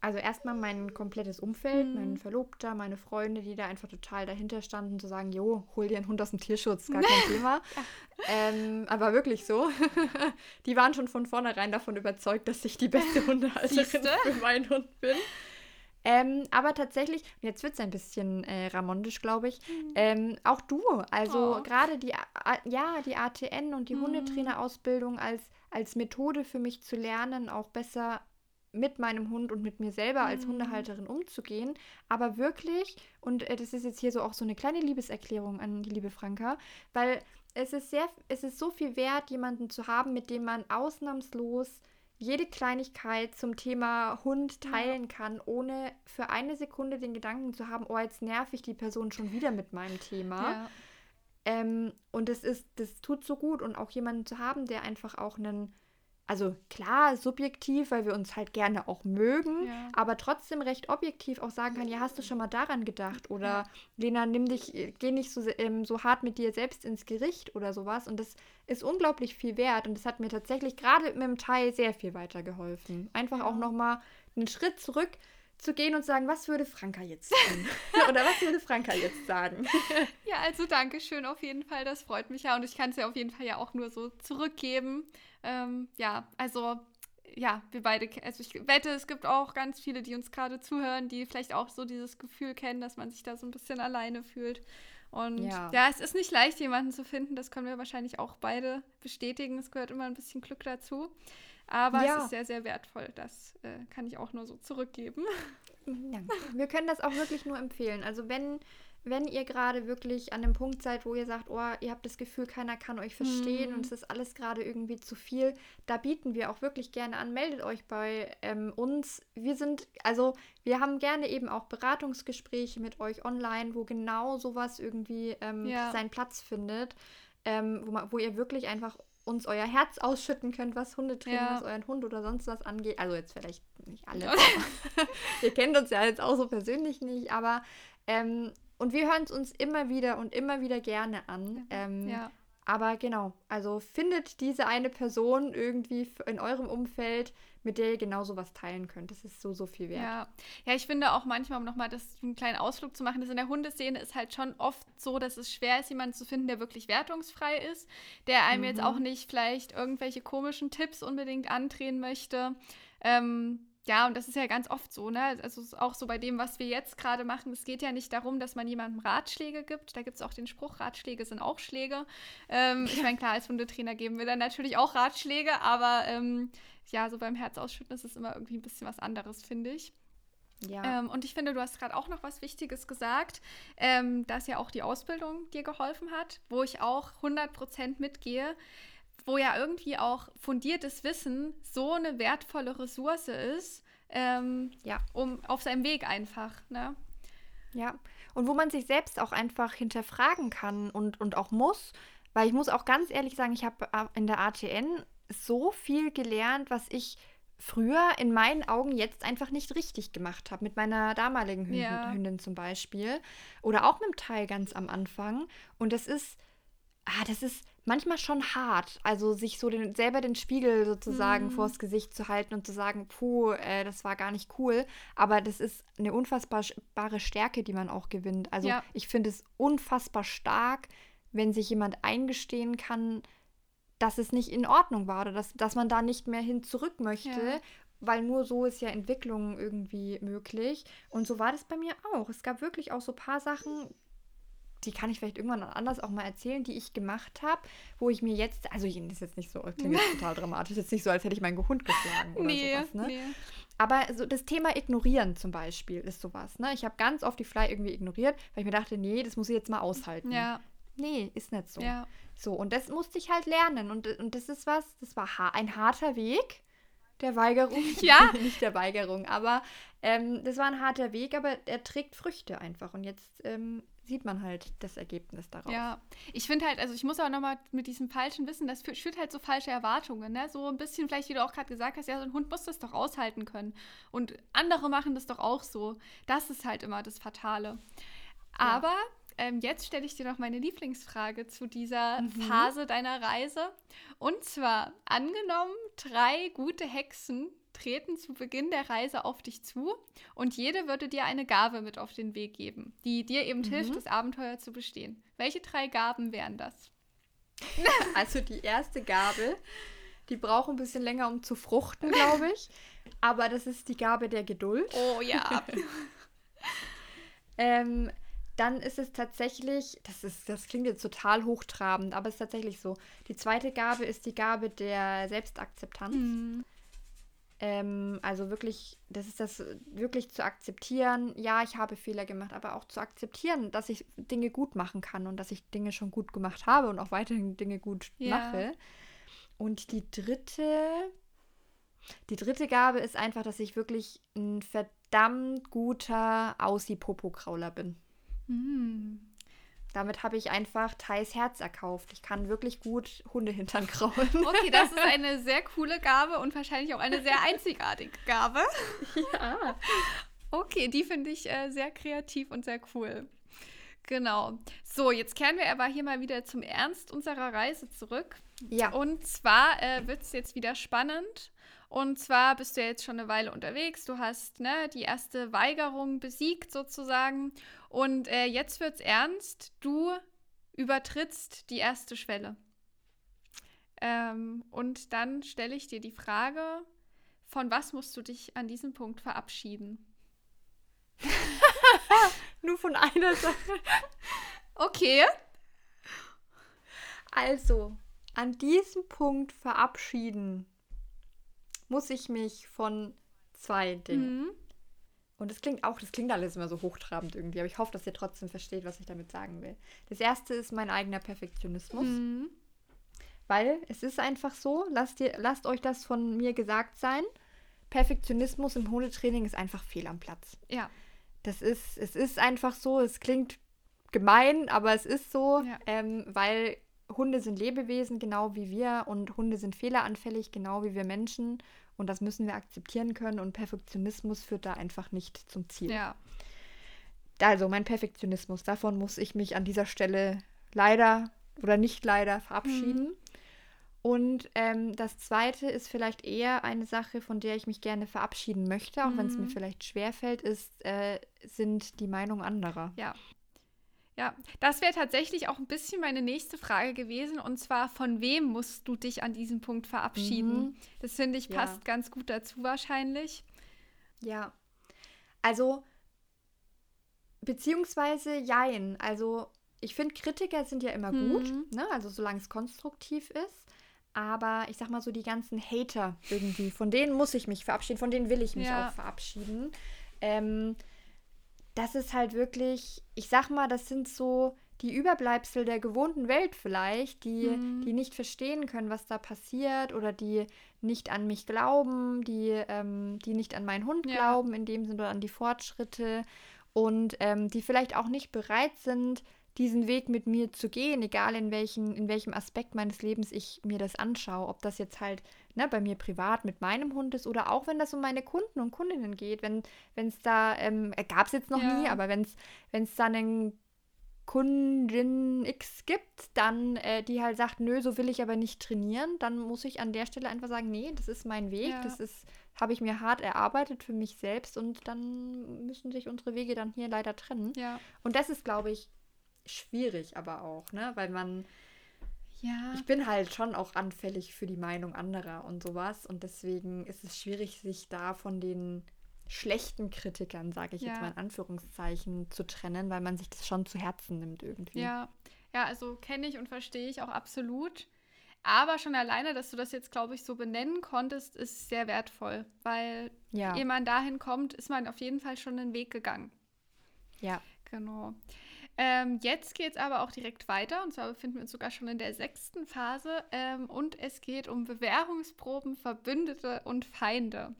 B: Also erstmal mein komplettes Umfeld, mhm. mein Verlobter, meine Freunde, die da einfach total dahinter standen, zu sagen, jo, hol dir einen Hund aus dem Tierschutz, gar kein Thema. Ähm, aber wirklich so. die waren schon von vornherein davon überzeugt, dass ich die beste Hundehalterin für meinen Hund bin. Ähm, aber tatsächlich, jetzt wird es ein bisschen äh, ramondisch, glaube ich, mhm. ähm, auch du, also oh. gerade die, ja, die ATN und die mhm. Hundetrainerausbildung als, als Methode für mich zu lernen, auch besser mit meinem Hund und mit mir selber als mhm. Hundehalterin umzugehen. Aber wirklich, und äh, das ist jetzt hier so auch so eine kleine Liebeserklärung an die liebe Franka, weil es ist sehr, es ist so viel wert, jemanden zu haben, mit dem man ausnahmslos jede Kleinigkeit zum Thema Hund teilen ja. kann, ohne für eine Sekunde den Gedanken zu haben, oh, jetzt nerv ich die Person schon wieder mit meinem Thema. Ja. Ähm, und das ist, das tut so gut und auch jemanden zu haben, der einfach auch einen also klar, subjektiv, weil wir uns halt gerne auch mögen, ja. aber trotzdem recht objektiv auch sagen kann, ja, hast du schon mal daran gedacht? Oder ja. Lena, nimm dich, geh nicht so, ähm, so hart mit dir selbst ins Gericht oder sowas. Und das ist unglaublich viel wert und das hat mir tatsächlich gerade mit dem Teil sehr viel weitergeholfen. Einfach ja. auch nochmal einen Schritt zurück zu gehen und sagen, was würde Franka jetzt tun? Oder was würde Franka jetzt sagen?
A: ja, also danke schön auf jeden Fall, das freut mich ja und ich kann es ja auf jeden Fall ja auch nur so zurückgeben. Ähm, ja, also ja, wir beide, also ich wette, es gibt auch ganz viele, die uns gerade zuhören, die vielleicht auch so dieses Gefühl kennen, dass man sich da so ein bisschen alleine fühlt. Und ja. ja. es ist nicht leicht, jemanden zu finden. Das können wir wahrscheinlich auch beide bestätigen. Es gehört immer ein bisschen Glück dazu. Aber ja. es ist sehr, sehr wertvoll. Das äh, kann ich auch nur so zurückgeben.
B: Danke. Wir können das auch wirklich nur empfehlen. Also wenn wenn ihr gerade wirklich an dem Punkt seid, wo ihr sagt, oh, ihr habt das Gefühl, keiner kann euch verstehen mhm. und es ist alles gerade irgendwie zu viel, da bieten wir auch wirklich gerne an. Meldet euch bei ähm, uns. Wir sind, also wir haben gerne eben auch Beratungsgespräche mit euch online, wo genau sowas irgendwie ähm, ja. seinen Platz findet, ähm, wo, wo ihr wirklich einfach uns euer Herz ausschütten könnt, was Hundetraining, ja. was euren Hund oder sonst was angeht. Also jetzt vielleicht nicht alle. ihr kennt uns ja jetzt auch so persönlich nicht, aber ähm, und wir hören es uns immer wieder und immer wieder gerne an. Ähm, ja. Aber genau, also findet diese eine Person irgendwie in eurem Umfeld, mit der ihr genauso was teilen könnt. Das ist so, so viel wert.
A: Ja, ja ich finde auch manchmal, um nochmal einen kleinen Ausflug zu machen, dass in der Hundeszene ist halt schon oft so, dass es schwer ist, jemanden zu finden, der wirklich wertungsfrei ist, der einem mhm. jetzt auch nicht vielleicht irgendwelche komischen Tipps unbedingt andrehen möchte. Ähm, ja, und das ist ja ganz oft so, ne? Also auch so bei dem, was wir jetzt gerade machen. Es geht ja nicht darum, dass man jemandem Ratschläge gibt. Da gibt es auch den Spruch, Ratschläge sind auch Schläge. Ähm, ich meine, klar, als Hundetrainer geben wir dann natürlich auch Ratschläge, aber ähm, ja, so beim Herzausschütten ist es immer irgendwie ein bisschen was anderes, finde ich. Ja. Ähm, und ich finde, du hast gerade auch noch was Wichtiges gesagt, ähm, dass ja auch die Ausbildung dir geholfen hat, wo ich auch 100% mitgehe wo ja irgendwie auch fundiertes Wissen so eine wertvolle Ressource ist, ähm, ja. um auf seinem Weg einfach, ne?
B: Ja, und wo man sich selbst auch einfach hinterfragen kann und, und auch muss, weil ich muss auch ganz ehrlich sagen, ich habe äh, in der ATN so viel gelernt, was ich früher in meinen Augen jetzt einfach nicht richtig gemacht habe. Mit meiner damaligen Hündin, ja. Hündin zum Beispiel. Oder auch mit dem Teil ganz am Anfang. Und das ist, ah, das ist manchmal schon hart. Also sich so den, selber den Spiegel sozusagen mhm. vors Gesicht zu halten und zu sagen, puh, äh, das war gar nicht cool. Aber das ist eine unfassbare Stärke, die man auch gewinnt. Also ja. ich finde es unfassbar stark, wenn sich jemand eingestehen kann, dass es nicht in Ordnung war oder dass, dass man da nicht mehr hin zurück möchte. Ja. Weil nur so ist ja Entwicklung irgendwie möglich. Und so war das bei mir auch. Es gab wirklich auch so ein paar Sachen, die kann ich vielleicht irgendwann anders auch mal erzählen, die ich gemacht habe, wo ich mir jetzt, also das ist jetzt nicht so, klingt jetzt total dramatisch, jetzt nicht so, als hätte ich meinen Hund geschlagen oder nee, sowas, ne? Nee. Aber so das Thema Ignorieren zum Beispiel ist sowas, ne? Ich habe ganz oft die Fly irgendwie ignoriert, weil ich mir dachte, nee, das muss ich jetzt mal aushalten. Ja. Nee, ist nicht so. Ja. So, und das musste ich halt lernen. Und, und das ist was, das war ein harter Weg der Weigerung. Ja. nicht der Weigerung, aber ähm, das war ein harter Weg, aber er trägt Früchte einfach. Und jetzt ähm, sieht man halt das Ergebnis daraus.
A: Ja, ich finde halt, also ich muss auch nochmal mit diesem falschen Wissen, das führt halt so falsche Erwartungen, ne? So ein bisschen vielleicht, wie du auch gerade gesagt hast, ja, so ein Hund muss das doch aushalten können. Und andere machen das doch auch so. Das ist halt immer das Fatale. Aber ähm, jetzt stelle ich dir noch meine Lieblingsfrage zu dieser mhm. Phase deiner Reise. Und zwar, angenommen, drei gute Hexen treten zu Beginn der Reise auf dich zu und jede würde dir eine Gabe mit auf den Weg geben, die dir eben mhm. hilft, das Abenteuer zu bestehen. Welche drei Gaben wären das?
B: Also die erste Gabe, die braucht ein bisschen länger, um zu fruchten, glaube ich. Aber das ist die Gabe der Geduld.
A: Oh ja.
B: ähm, dann ist es tatsächlich, das, ist, das klingt jetzt total hochtrabend, aber es ist tatsächlich so. Die zweite Gabe ist die Gabe der Selbstakzeptanz. Mhm. Ähm, also wirklich, das ist das wirklich zu akzeptieren, ja, ich habe Fehler gemacht, aber auch zu akzeptieren, dass ich Dinge gut machen kann und dass ich Dinge schon gut gemacht habe und auch weiterhin Dinge gut ja. mache. Und die dritte, die dritte Gabe ist einfach, dass ich wirklich ein verdammt guter Aussie-Popo-Krauler bin. Mhm. Damit habe ich einfach Thais Herz erkauft. Ich kann wirklich gut Hundehintern kraulen.
A: Okay, das ist eine sehr coole Gabe und wahrscheinlich auch eine sehr einzigartige Gabe. Ja. Okay, die finde ich äh, sehr kreativ und sehr cool. Genau. So, jetzt kehren wir aber hier mal wieder zum Ernst unserer Reise zurück. Ja. Und zwar äh, wird es jetzt wieder spannend. Und zwar bist du jetzt schon eine Weile unterwegs. Du hast ne, die erste Weigerung besiegt sozusagen. Und äh, jetzt wird's ernst. Du übertrittst die erste Schwelle. Ähm, und dann stelle ich dir die Frage, von was musst du dich an diesem Punkt verabschieden?
B: Nur von einer Sache.
A: Okay.
B: Also, an diesem Punkt verabschieden muss ich mich von zwei Dingen. Mhm. Und das klingt auch, das klingt alles immer so hochtrabend irgendwie, aber ich hoffe, dass ihr trotzdem versteht, was ich damit sagen will. Das erste ist mein eigener Perfektionismus. Mhm. Weil es ist einfach so, lasst, ihr, lasst euch das von mir gesagt sein. Perfektionismus im Hundetraining ist einfach fehl am Platz. Ja. Das ist, es ist einfach so, es klingt gemein, aber es ist so, ja. ähm, weil Hunde sind Lebewesen, genau wie wir, und Hunde sind fehleranfällig, genau wie wir Menschen. Und das müssen wir akzeptieren können. Und Perfektionismus führt da einfach nicht zum Ziel.
A: Ja.
B: Also mein Perfektionismus, davon muss ich mich an dieser Stelle leider oder nicht leider verabschieden. Mhm. Und ähm, das Zweite ist vielleicht eher eine Sache, von der ich mich gerne verabschieden möchte, auch mhm. wenn es mir vielleicht schwerfällt, ist, äh, sind die Meinungen anderer.
A: Ja. Ja, das wäre tatsächlich auch ein bisschen meine nächste Frage gewesen. Und zwar, von wem musst du dich an diesem Punkt verabschieden? Mhm. Das finde ich passt ja. ganz gut dazu wahrscheinlich.
B: Ja. Also, beziehungsweise jein. Also, ich finde, Kritiker sind ja immer mhm. gut, ne? also solange es konstruktiv ist. Aber ich sag mal so, die ganzen Hater irgendwie, von denen muss ich mich verabschieden, von denen will ich mich ja. auch verabschieden. Ähm, das ist halt wirklich, ich sag mal, das sind so die Überbleibsel der gewohnten Welt vielleicht, die, mhm. die nicht verstehen können, was da passiert oder die nicht an mich glauben, die, ähm, die nicht an meinen Hund ja. glauben, in dem Sinne oder an die Fortschritte und ähm, die vielleicht auch nicht bereit sind, diesen Weg mit mir zu gehen, egal in, welchen, in welchem Aspekt meines Lebens ich mir das anschaue. Ob das jetzt halt ne, bei mir privat mit meinem Hund ist oder auch wenn das um meine Kunden und Kundinnen geht. Wenn es da, ähm, äh, gab es jetzt noch ja. nie, aber wenn es da einen Kundin X gibt, dann äh, die halt sagt, nö, so will ich aber nicht trainieren, dann muss ich an der Stelle einfach sagen, nee, das ist mein Weg, ja. das ist, habe ich mir hart erarbeitet für mich selbst und dann müssen sich unsere Wege dann hier leider trennen.
A: Ja.
B: Und das ist, glaube ich, schwierig aber auch, ne? Weil man.
A: Ja.
B: Ich bin halt schon auch anfällig für die Meinung anderer und sowas. Und deswegen ist es schwierig, sich da von den schlechten Kritikern, sage ich ja. jetzt mal in Anführungszeichen, zu trennen, weil man sich das schon zu Herzen nimmt irgendwie.
A: Ja, ja, also kenne ich und verstehe ich auch absolut. Aber schon alleine, dass du das jetzt, glaube ich, so benennen konntest, ist sehr wertvoll, weil ja. ehe man dahin kommt, ist man auf jeden Fall schon einen Weg gegangen.
B: Ja.
A: Genau. Ähm, jetzt geht es aber auch direkt weiter und zwar befinden wir uns sogar schon in der sechsten Phase ähm, und es geht um Bewährungsproben, Verbündete und Feinde.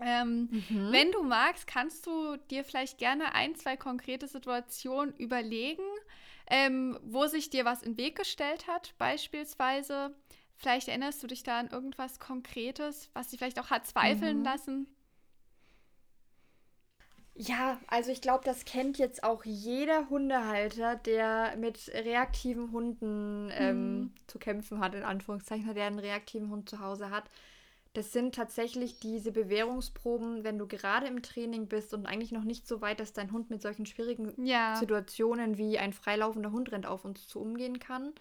A: Ähm, mhm. Wenn du magst, kannst du dir vielleicht gerne ein, zwei konkrete Situationen überlegen, ähm, wo sich dir was in den Weg gestellt hat, beispielsweise. Vielleicht erinnerst du dich da an irgendwas Konkretes, was dich vielleicht auch hat zweifeln mhm. lassen.
B: Ja, also ich glaube, das kennt jetzt auch jeder Hundehalter, der mit reaktiven Hunden ähm, mhm. zu kämpfen hat, in Anführungszeichen, der einen reaktiven Hund zu Hause hat. Das sind tatsächlich diese Bewährungsproben, wenn du gerade im Training bist und eigentlich noch nicht so weit, dass dein Hund mit solchen schwierigen ja. Situationen wie ein freilaufender Hund rennt auf uns zu umgehen kann.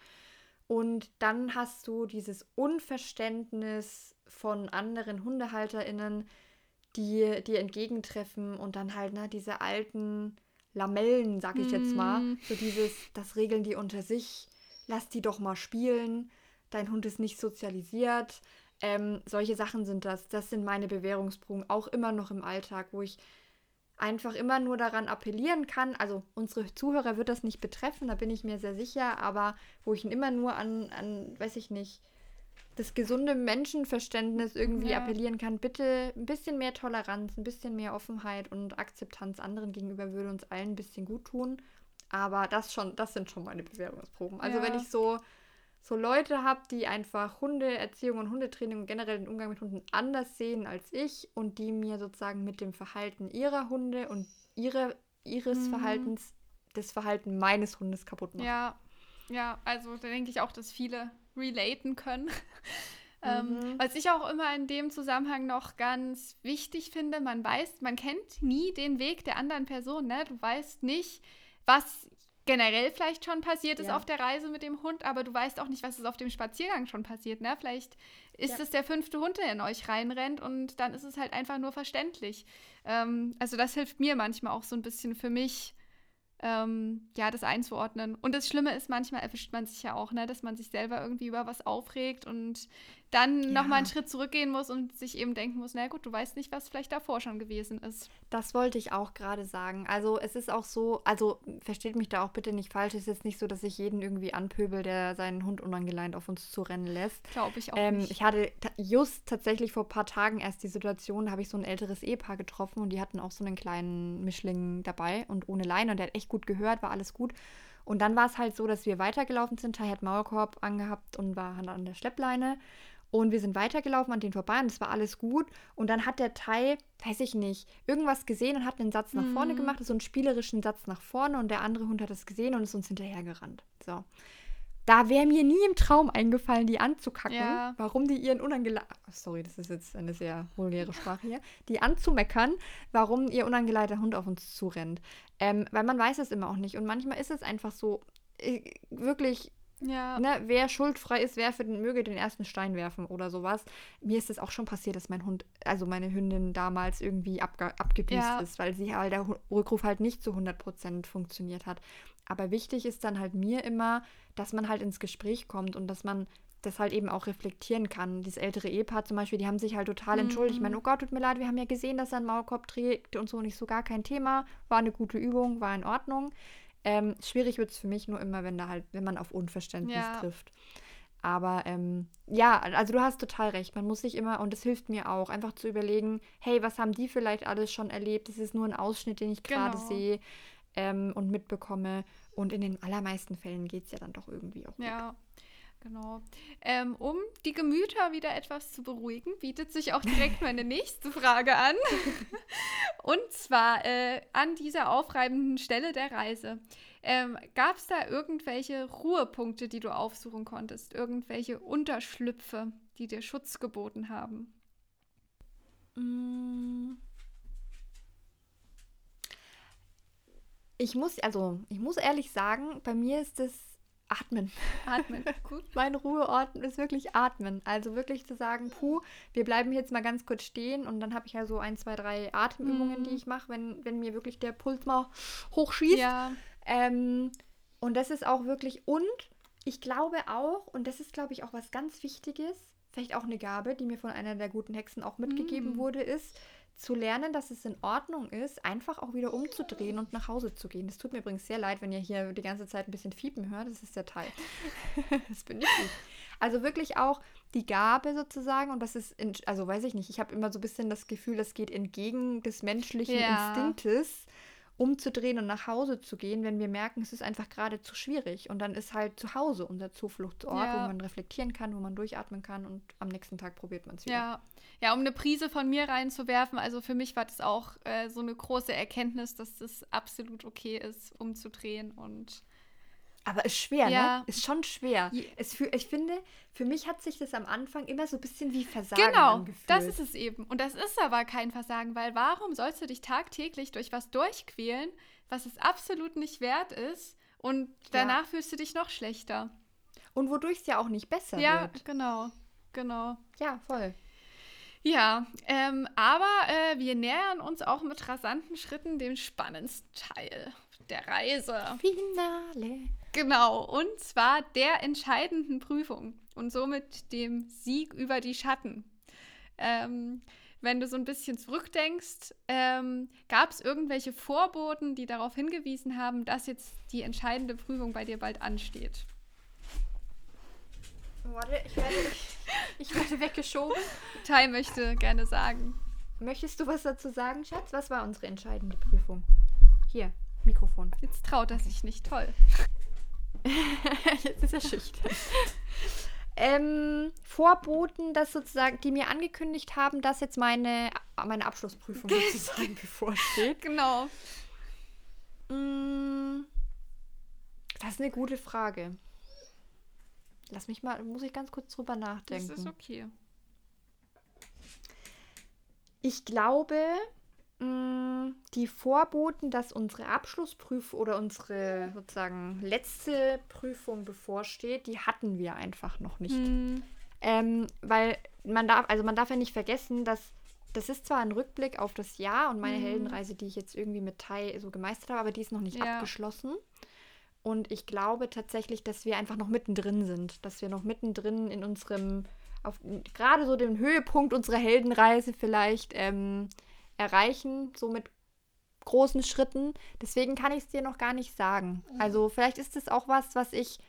B: Und dann hast du dieses Unverständnis von anderen HundehalterInnen, die dir entgegentreffen und dann halt, ne, diese alten Lamellen, sag ich jetzt mal. Mm. So dieses, das regeln die unter sich, lass die doch mal spielen, dein Hund ist nicht sozialisiert. Ähm, solche Sachen sind das. Das sind meine Bewährungsproben, auch immer noch im Alltag, wo ich einfach immer nur daran appellieren kann. Also unsere Zuhörer wird das nicht betreffen, da bin ich mir sehr sicher, aber wo ich ihn immer nur an, an weiß ich nicht, das gesunde Menschenverständnis irgendwie ja. appellieren kann. Bitte ein bisschen mehr Toleranz, ein bisschen mehr Offenheit und Akzeptanz anderen gegenüber würde uns allen ein bisschen gut tun. Aber das schon, das sind schon meine Bewährungsproben. Also ja. wenn ich so, so Leute habe, die einfach Hundeerziehung und Hundetraining und generell den Umgang mit Hunden anders sehen als ich und die mir sozusagen mit dem Verhalten ihrer Hunde und ihre, ihres mhm. Verhaltens das Verhalten meines Hundes kaputt machen.
A: Ja, ja, also da denke ich auch, dass viele relaten können. Ähm, mhm. Was ich auch immer in dem Zusammenhang noch ganz wichtig finde, man weiß, man kennt nie den Weg der anderen Person. Ne? Du weißt nicht, was generell vielleicht schon passiert ist ja. auf der Reise mit dem Hund, aber du weißt auch nicht, was ist auf dem Spaziergang schon passiert. Ne? Vielleicht ist ja. es der fünfte Hund, der in euch reinrennt und dann ist es halt einfach nur verständlich. Ähm, also das hilft mir manchmal auch so ein bisschen für mich, ähm, ja, das einzuordnen. Und das Schlimme ist, manchmal erwischt man sich ja auch, ne, dass man sich selber irgendwie über was aufregt und dann ja. nochmal einen Schritt zurückgehen muss und sich eben denken muss, na gut, du weißt nicht, was vielleicht davor schon gewesen ist.
B: Das wollte ich auch gerade sagen. Also es ist auch so, also versteht mich da auch bitte nicht falsch, es ist jetzt nicht so, dass ich jeden irgendwie anpöbel, der seinen Hund unangeleint auf uns zurennen lässt.
A: Glaube ich auch
B: ähm,
A: nicht.
B: Ich hatte just tatsächlich vor ein paar Tagen erst die Situation, da habe ich so ein älteres Ehepaar getroffen und die hatten auch so einen kleinen Mischling dabei und ohne Leine und der hat echt gut gehört, war alles gut. Und dann war es halt so, dass wir weitergelaufen sind. Tai hat Maulkorb angehabt und war an der Schleppleine. Und wir sind weitergelaufen an den vorbei und es war alles gut. Und dann hat der Tai, weiß ich nicht, irgendwas gesehen und hat einen Satz nach vorne
A: Mhm.
B: gemacht, so einen spielerischen Satz nach vorne. Und der andere Hund hat es gesehen und ist uns hinterhergerannt. So. Da wäre mir nie im Traum eingefallen, die anzukacken,
A: Ja.
B: warum die ihren unangeleiteten, sorry, das ist jetzt eine sehr vulgäre Sprache hier, die anzumeckern, warum ihr unangeleiteter Hund auf uns zurennt. Ähm, weil man weiß es immer auch nicht. Und manchmal ist es einfach so, äh, wirklich
A: Ja.
B: ne, wer schuldfrei ist, wer für den, möge den ersten Stein werfen oder sowas. Mir ist es auch schon passiert, dass mein Hund, also meine Hündin damals irgendwie abge abgebüßt
A: Ja.
B: ist, weil sie halt der Rückruf halt nicht zu 100% funktioniert hat. Aber wichtig ist dann halt mir immer, dass man halt ins Gespräch kommt und dass man das halt eben auch reflektieren kann. Dieses ältere Ehepaar zum Beispiel, die haben sich halt total entschuldigt. Ich meine, oh Gott, tut mir leid, wir haben ja gesehen, dass er einen Maulkorb trägt und so, nicht so gar kein Thema. War eine gute Übung, war in Ordnung. Ähm, schwierig wird es für mich nur immer, wenn da halt, wenn man auf Unverständnis
A: Ja.
B: trifft. Aber ähm, ja, also du hast total recht. Man muss sich immer, und es hilft mir auch, einfach zu überlegen, hey, was haben die vielleicht alles schon erlebt? Das ist nur ein Ausschnitt, den ich gerade
A: Genau.
B: sehe ähm, und mitbekomme. Und in den allermeisten Fällen geht es ja dann doch irgendwie auch gut.
A: Genau. Ähm, um die Gemüter wieder etwas zu beruhigen, bietet sich auch direkt meine nächste Frage an. Und zwar äh, an dieser aufreibenden Stelle der Reise. Ähm, Gab es da irgendwelche Ruhepunkte, die du aufsuchen konntest? Irgendwelche Unterschlüpfe, die dir Schutz geboten haben?
B: Mm. Ich muss, also, ich muss ehrlich sagen, bei mir ist es Atmen.
A: Atmen. Gut.
B: Mein Ruheort ist wirklich Atmen. Also wirklich zu sagen, puh, wir bleiben jetzt mal ganz kurz stehen und dann habe ich ja so ein, zwei, drei Atemübungen,
A: Mhm.
B: die ich mache, wenn, wenn mir wirklich der Puls mal hochschießt.
A: Ja,
B: Ähm, und das ist auch wirklich, und ich glaube auch, und das ist, glaube ich, auch was ganz Wichtiges, vielleicht auch eine Gabe, die mir von einer der guten Hexen auch mitgegeben
A: Mm.
B: wurde, ist, zu lernen, dass es in Ordnung ist, einfach auch wieder umzudrehen und nach Hause zu gehen. Das tut mir übrigens sehr leid, wenn ihr hier die ganze Zeit ein bisschen Fiepen hört. Das ist der Teil. das bin ich nicht. Also wirklich auch die Gabe sozusagen, und das ist, in, also weiß ich nicht, ich habe immer so ein bisschen das Gefühl, das geht entgegen des menschlichen
A: Ja.
B: Instinktes, umzudrehen und nach Hause zu gehen, wenn wir merken, es ist einfach gerade zu schwierig. Und dann ist halt zu Hause unser Zufluchtsort,
A: Ja.
B: wo man reflektieren kann, wo man durchatmen kann und am nächsten Tag probiert man es wieder.
A: ja. Ja, um eine Prise von mir reinzuwerfen, also für mich war das auch äh, so eine große Erkenntnis, dass das absolut okay ist, umzudrehen und
B: Aber ist schwer,
A: Ja.
B: ne? Ist schon schwer. Es für, ich finde, für mich hat sich das am Anfang immer so ein bisschen wie Versagen
A: Genau,
B: angefühlt.
A: das ist es eben. Und das ist aber kein Versagen, weil warum sollst du dich tagtäglich durch was durchquälen, was es absolut nicht wert ist und danach fühlst du dich noch schlechter.
B: Und wodurch es ja auch nicht besser
A: Ja,
B: wird.
A: genau, genau.
B: Ja, voll.
A: Ja, ähm, aber äh, wir nähern uns auch mit rasanten Schritten dem spannendsten Teil der Reise.
B: Finale.
A: Genau, und zwar der entscheidenden Prüfung und somit dem Sieg über die Schatten. Ähm, wenn du so ein bisschen zurückdenkst, ähm, gab es irgendwelche Vorboten, die darauf hingewiesen haben, dass jetzt die entscheidende Prüfung bei dir bald ansteht?
B: Warte, ich werde, ich, ich werde weggeschoben.
A: Tai möchte gerne sagen.
B: Möchtest du was dazu sagen, Schatz? Was war unsere entscheidende Prüfung? Hier, Mikrofon.
A: Jetzt traut er sich nicht toll.
B: Jetzt ist er schüchtern. ähm, Vorboten, dass sozusagen, die mir angekündigt haben, dass jetzt meine, meine Abschlussprüfung sozusagen bevorsteht.
A: Genau.
B: Mm, Das ist eine gute Frage. Lass mich mal, muss ich ganz kurz drüber
A: Das
B: nachdenken.
A: ist okay.
B: Ich glaube, die Vorboten, dass unsere Abschlussprüfung oder unsere sozusagen letzte Prüfung bevorsteht, die hatten wir einfach noch nicht.
A: Hm,
B: Ähm, weil man darf, also man darf ja nicht vergessen, dass das ist zwar ein Rückblick auf das Jahr und meine
A: Mhm.
B: Heldenreise, die ich jetzt irgendwie mit Tai so gemeistert habe, aber die ist noch nicht
A: Ja.
B: abgeschlossen. Und ich glaube tatsächlich, dass wir einfach noch mittendrin sind, dass wir noch mittendrin in unserem, auf gerade so den Höhepunkt unserer Heldenreise vielleicht ähm, erreichen, so mit großen Schritten. Deswegen kann ich es dir noch gar nicht sagen. Also vielleicht ist es auch was, was ich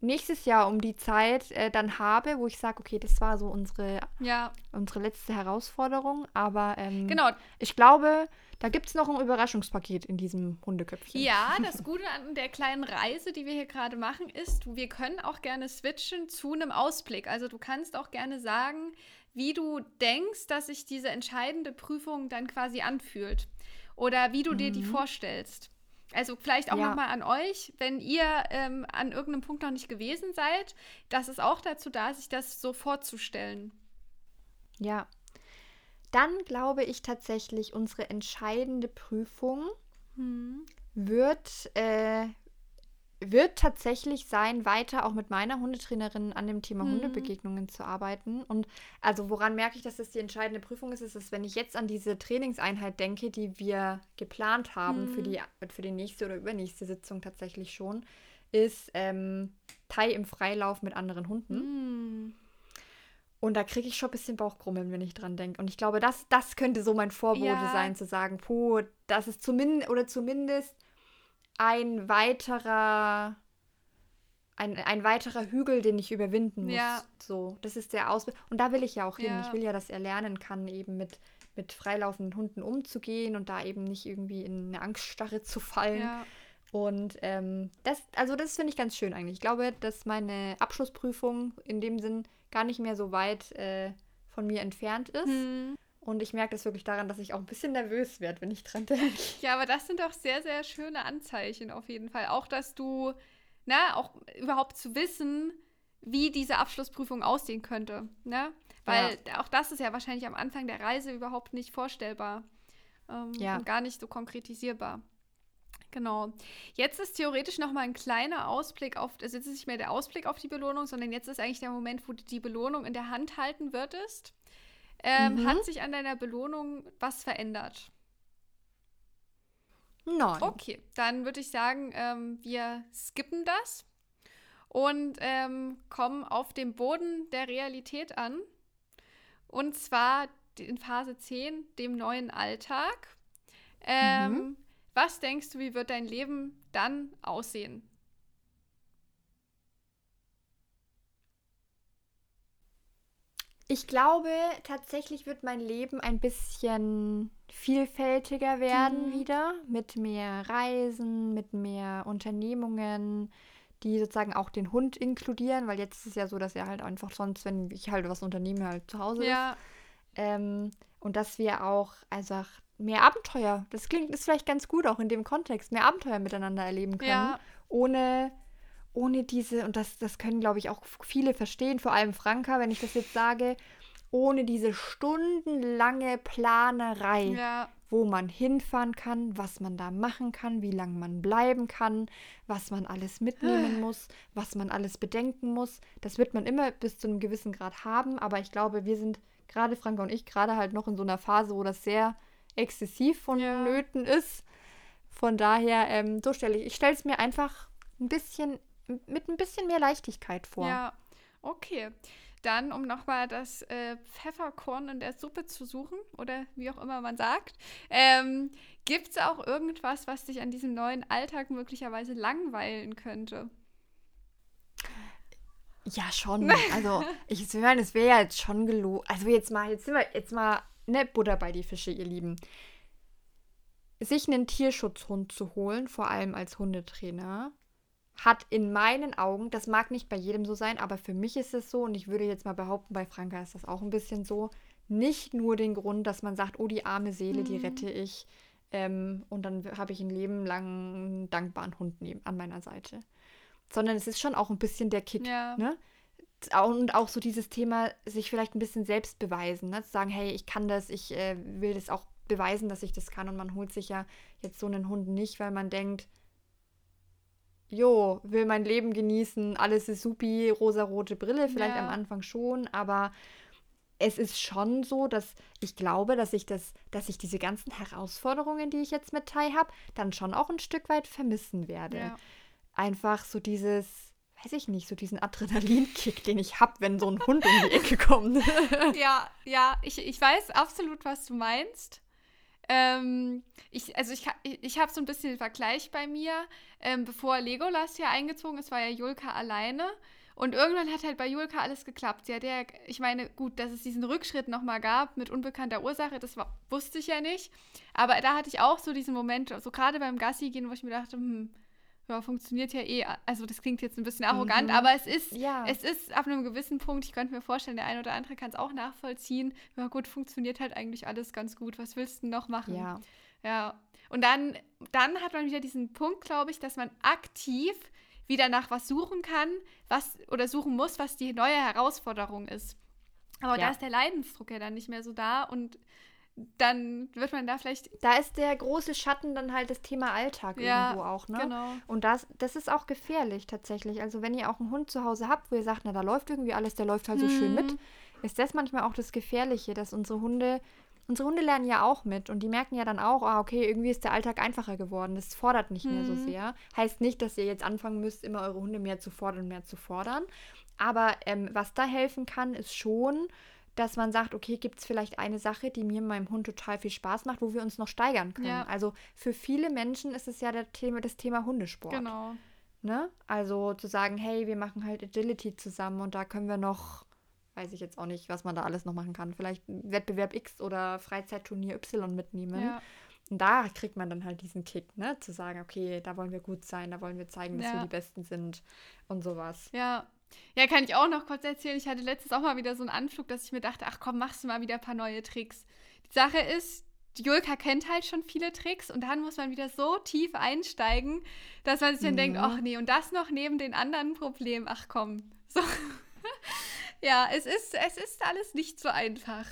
B: nächstes Jahr um die Zeit äh, dann habe, wo ich sage, okay, das war so unsere,
A: ja.
B: unsere letzte Herausforderung. Aber ähm,
A: genau.
B: ich glaube, da gibt es noch ein Überraschungspaket in diesem Hundeköpfchen.
A: Ja, das Gute an der kleinen Reise, die wir hier gerade machen, ist, wir können auch gerne switchen zu einem Ausblick. Also du kannst auch gerne sagen, wie du denkst, dass sich diese entscheidende Prüfung dann quasi anfühlt. Oder wie du mhm. dir die mhm. vorstellst. Also vielleicht auch ja. nochmal an euch, wenn ihr ähm, an irgendeinem Punkt noch nicht gewesen seid, das ist auch dazu da, sich das so vorzustellen.
B: Ja. Dann glaube ich tatsächlich, unsere entscheidende Prüfung hm. wird, äh, wird tatsächlich sein, weiter auch mit meiner Hundetrainerin an dem Thema mhm. Hundebegegnungen zu arbeiten. Und also woran merke ich, dass das die entscheidende Prüfung ist, ist, dass wenn ich jetzt an diese Trainingseinheit denke, die wir geplant haben mhm. für, die, für die nächste oder übernächste Sitzung tatsächlich schon, ist ähm, Thai im Freilauf mit anderen Hunden. Mhm. Und da kriege ich schon ein bisschen Bauchkrummeln, wenn ich dran denke. Und ich glaube, das, das könnte so mein Vorbote ja. sein, zu sagen, puh, das ist zumindest, oder zumindest ein weiterer ein, ein weiterer Hügel, den ich überwinden muss. Ja. So, das ist der Ausbildung. Und da will ich ja auch hin. Ja. Ich will ja, dass er lernen kann, eben mit, mit freilaufenden Hunden umzugehen und da eben nicht irgendwie in eine Angststarre zu fallen. Ja. Und ähm, das, also das finde ich ganz schön eigentlich. Ich glaube, dass meine Abschlussprüfung in dem Sinn gar nicht mehr so weit äh, von mir entfernt ist. Hm. Und ich merke das wirklich daran, dass ich auch ein bisschen nervös werde, wenn ich dran denke.
A: Ja, aber das sind doch sehr, sehr schöne Anzeichen auf jeden Fall. Auch, dass du, na, auch überhaupt zu wissen, wie diese Abschlussprüfung aussehen könnte. Ne? Weil ja. auch das ist ja wahrscheinlich am Anfang der Reise überhaupt nicht vorstellbar. Ähm, ja. Und gar nicht so konkretisierbar. Genau. Jetzt ist theoretisch noch mal ein kleiner Ausblick auf, also jetzt ist nicht mehr der Ausblick auf die Belohnung, sondern jetzt ist eigentlich der Moment, wo du die Belohnung in der Hand halten würdest. Ähm, mhm. Hat sich an deiner Belohnung was verändert?
B: Nein.
A: Okay, dann würde ich sagen, ähm, wir skippen das und ähm, kommen auf dem Boden der Realität an. Und zwar in Phase 10, dem neuen Alltag. Ähm, mhm. Was denkst du, wie wird dein Leben dann aussehen?
B: Ich glaube, tatsächlich wird mein Leben ein bisschen vielfältiger werden mhm. wieder, mit mehr Reisen, mit mehr Unternehmungen, die sozusagen auch den Hund inkludieren, weil jetzt ist es ja so, dass er halt einfach sonst, wenn ich halt was unternehme, halt zu Hause ja. ist. Ähm, und dass wir auch also mehr Abenteuer, das klingt, ist vielleicht ganz gut auch in dem Kontext, mehr Abenteuer miteinander erleben können, ja. ohne ohne diese, und das, das können, glaube ich, auch viele verstehen, vor allem Franka, wenn ich das jetzt sage, ohne diese stundenlange Planerei, ja. wo man hinfahren kann, was man da machen kann, wie lange man bleiben kann, was man alles mitnehmen muss, was man alles bedenken muss. Das wird man immer bis zu einem gewissen Grad haben, aber ich glaube, wir sind gerade Franka und ich gerade halt noch in so einer Phase, wo das sehr exzessiv vonnöten ja. ist. Von daher, ähm, so stelle ich, ich stelle es mir einfach ein bisschen mit ein bisschen mehr Leichtigkeit vor.
A: Ja, okay. Dann, um nochmal das äh, Pfefferkorn in der Suppe zu suchen oder wie auch immer man sagt, ähm, gibt es auch irgendwas, was dich an diesem neuen Alltag möglicherweise langweilen könnte?
B: Ja, schon. Also, ich meine, es wäre ja jetzt schon gelogen. Also, jetzt mal, jetzt sind wir jetzt mal ne Butter bei die Fische, ihr Lieben. Sich einen Tierschutzhund zu holen, vor allem als Hundetrainer, hat in meinen Augen, das mag nicht bei jedem so sein, aber für mich ist es so und ich würde jetzt mal behaupten, bei Franka ist das auch ein bisschen so, nicht nur den Grund, dass man sagt, oh, die arme Seele, mhm. die rette ich ähm, und dann habe ich ein Leben lang einen dankbaren Hund neben, an meiner Seite, sondern es ist schon auch ein bisschen der Kick, ja. ne? Und auch so dieses Thema, sich vielleicht ein bisschen selbst beweisen, ne? zu sagen, hey, ich kann das, ich äh, will das auch beweisen, dass ich das kann und man holt sich ja jetzt so einen Hund nicht, weil man denkt, jo, will mein Leben genießen, alles ist supi, rosarote Brille, vielleicht ja. am Anfang schon, aber es ist schon so, dass ich glaube, dass ich das, dass ich diese ganzen Herausforderungen, die ich jetzt mit Tai habe, dann schon auch ein Stück weit vermissen werde. Ja. Einfach so dieses, weiß ich nicht, so diesen Adrenalinkick, den ich habe, wenn so ein Hund um die Ecke kommt.
A: ja, ja, ich, ich weiß absolut, was du meinst. Ähm, ich, also ich, ich habe so ein bisschen den Vergleich bei mir. Ähm, bevor Legolas hier eingezogen ist, war ja Julka alleine. Und irgendwann hat halt bei Julka alles geklappt. Ja, der, ich meine, gut, dass es diesen Rückschritt nochmal gab mit unbekannter Ursache, das war, wusste ich ja nicht. Aber da hatte ich auch so diesen Moment, so gerade beim Gassi gehen, wo ich mir dachte, hm, ja, funktioniert ja eh. Also das klingt jetzt ein bisschen arrogant, mhm. aber es ist, ja. es ist ab einem gewissen Punkt, ich könnte mir vorstellen, der eine oder andere kann es auch nachvollziehen. Ja gut, funktioniert halt eigentlich alles ganz gut. Was willst du noch machen?
B: Ja.
A: Ja. Und dann, dann hat man wieder diesen Punkt, glaube ich, dass man aktiv wieder nach was suchen kann, was oder suchen muss, was die neue Herausforderung ist. Aber ja. da ist der Leidensdruck ja dann nicht mehr so da und dann wird man da vielleicht.
B: Da ist der große Schatten dann halt das Thema Alltag ja, irgendwo auch, ne?
A: Genau.
B: Und das, das ist auch gefährlich tatsächlich. Also wenn ihr auch einen Hund zu Hause habt, wo ihr sagt, na, da läuft irgendwie alles, der läuft halt so mhm. schön mit, ist das manchmal auch das Gefährliche, dass unsere Hunde Unsere Hunde lernen ja auch mit und die merken ja dann auch, ah, okay, irgendwie ist der Alltag einfacher geworden. Das fordert nicht mehr so mhm. sehr. Heißt nicht, dass ihr jetzt anfangen müsst, immer eure Hunde mehr zu fordern und mehr zu fordern. Aber ähm, was da helfen kann, ist schon, dass man sagt, okay, gibt es vielleicht eine Sache, die mir und meinem Hund total viel Spaß macht, wo wir uns noch steigern können. Ja. Also für viele Menschen ist es ja der Thema, das Thema Hundesport.
A: Genau.
B: Ne? Also zu sagen, hey, wir machen halt Agility zusammen und da können wir noch weiß ich jetzt auch nicht, was man da alles noch machen kann. Vielleicht Wettbewerb X oder Freizeitturnier Y mitnehmen. Ja. Und da kriegt man dann halt diesen Kick, ne? Zu sagen, okay, da wollen wir gut sein, da wollen wir zeigen, dass ja. wir die Besten sind und sowas.
A: Ja. Ja, kann ich auch noch kurz erzählen. Ich hatte letztens auch mal wieder so einen Anflug, dass ich mir dachte, ach komm, machst du mal wieder ein paar neue Tricks. Die Sache ist, die Julka kennt halt schon viele Tricks und dann muss man wieder so tief einsteigen, dass man sich dann mhm. denkt, ach nee, und das noch neben den anderen Problemen, ach komm. So. Ja, es ist, es ist alles nicht so einfach.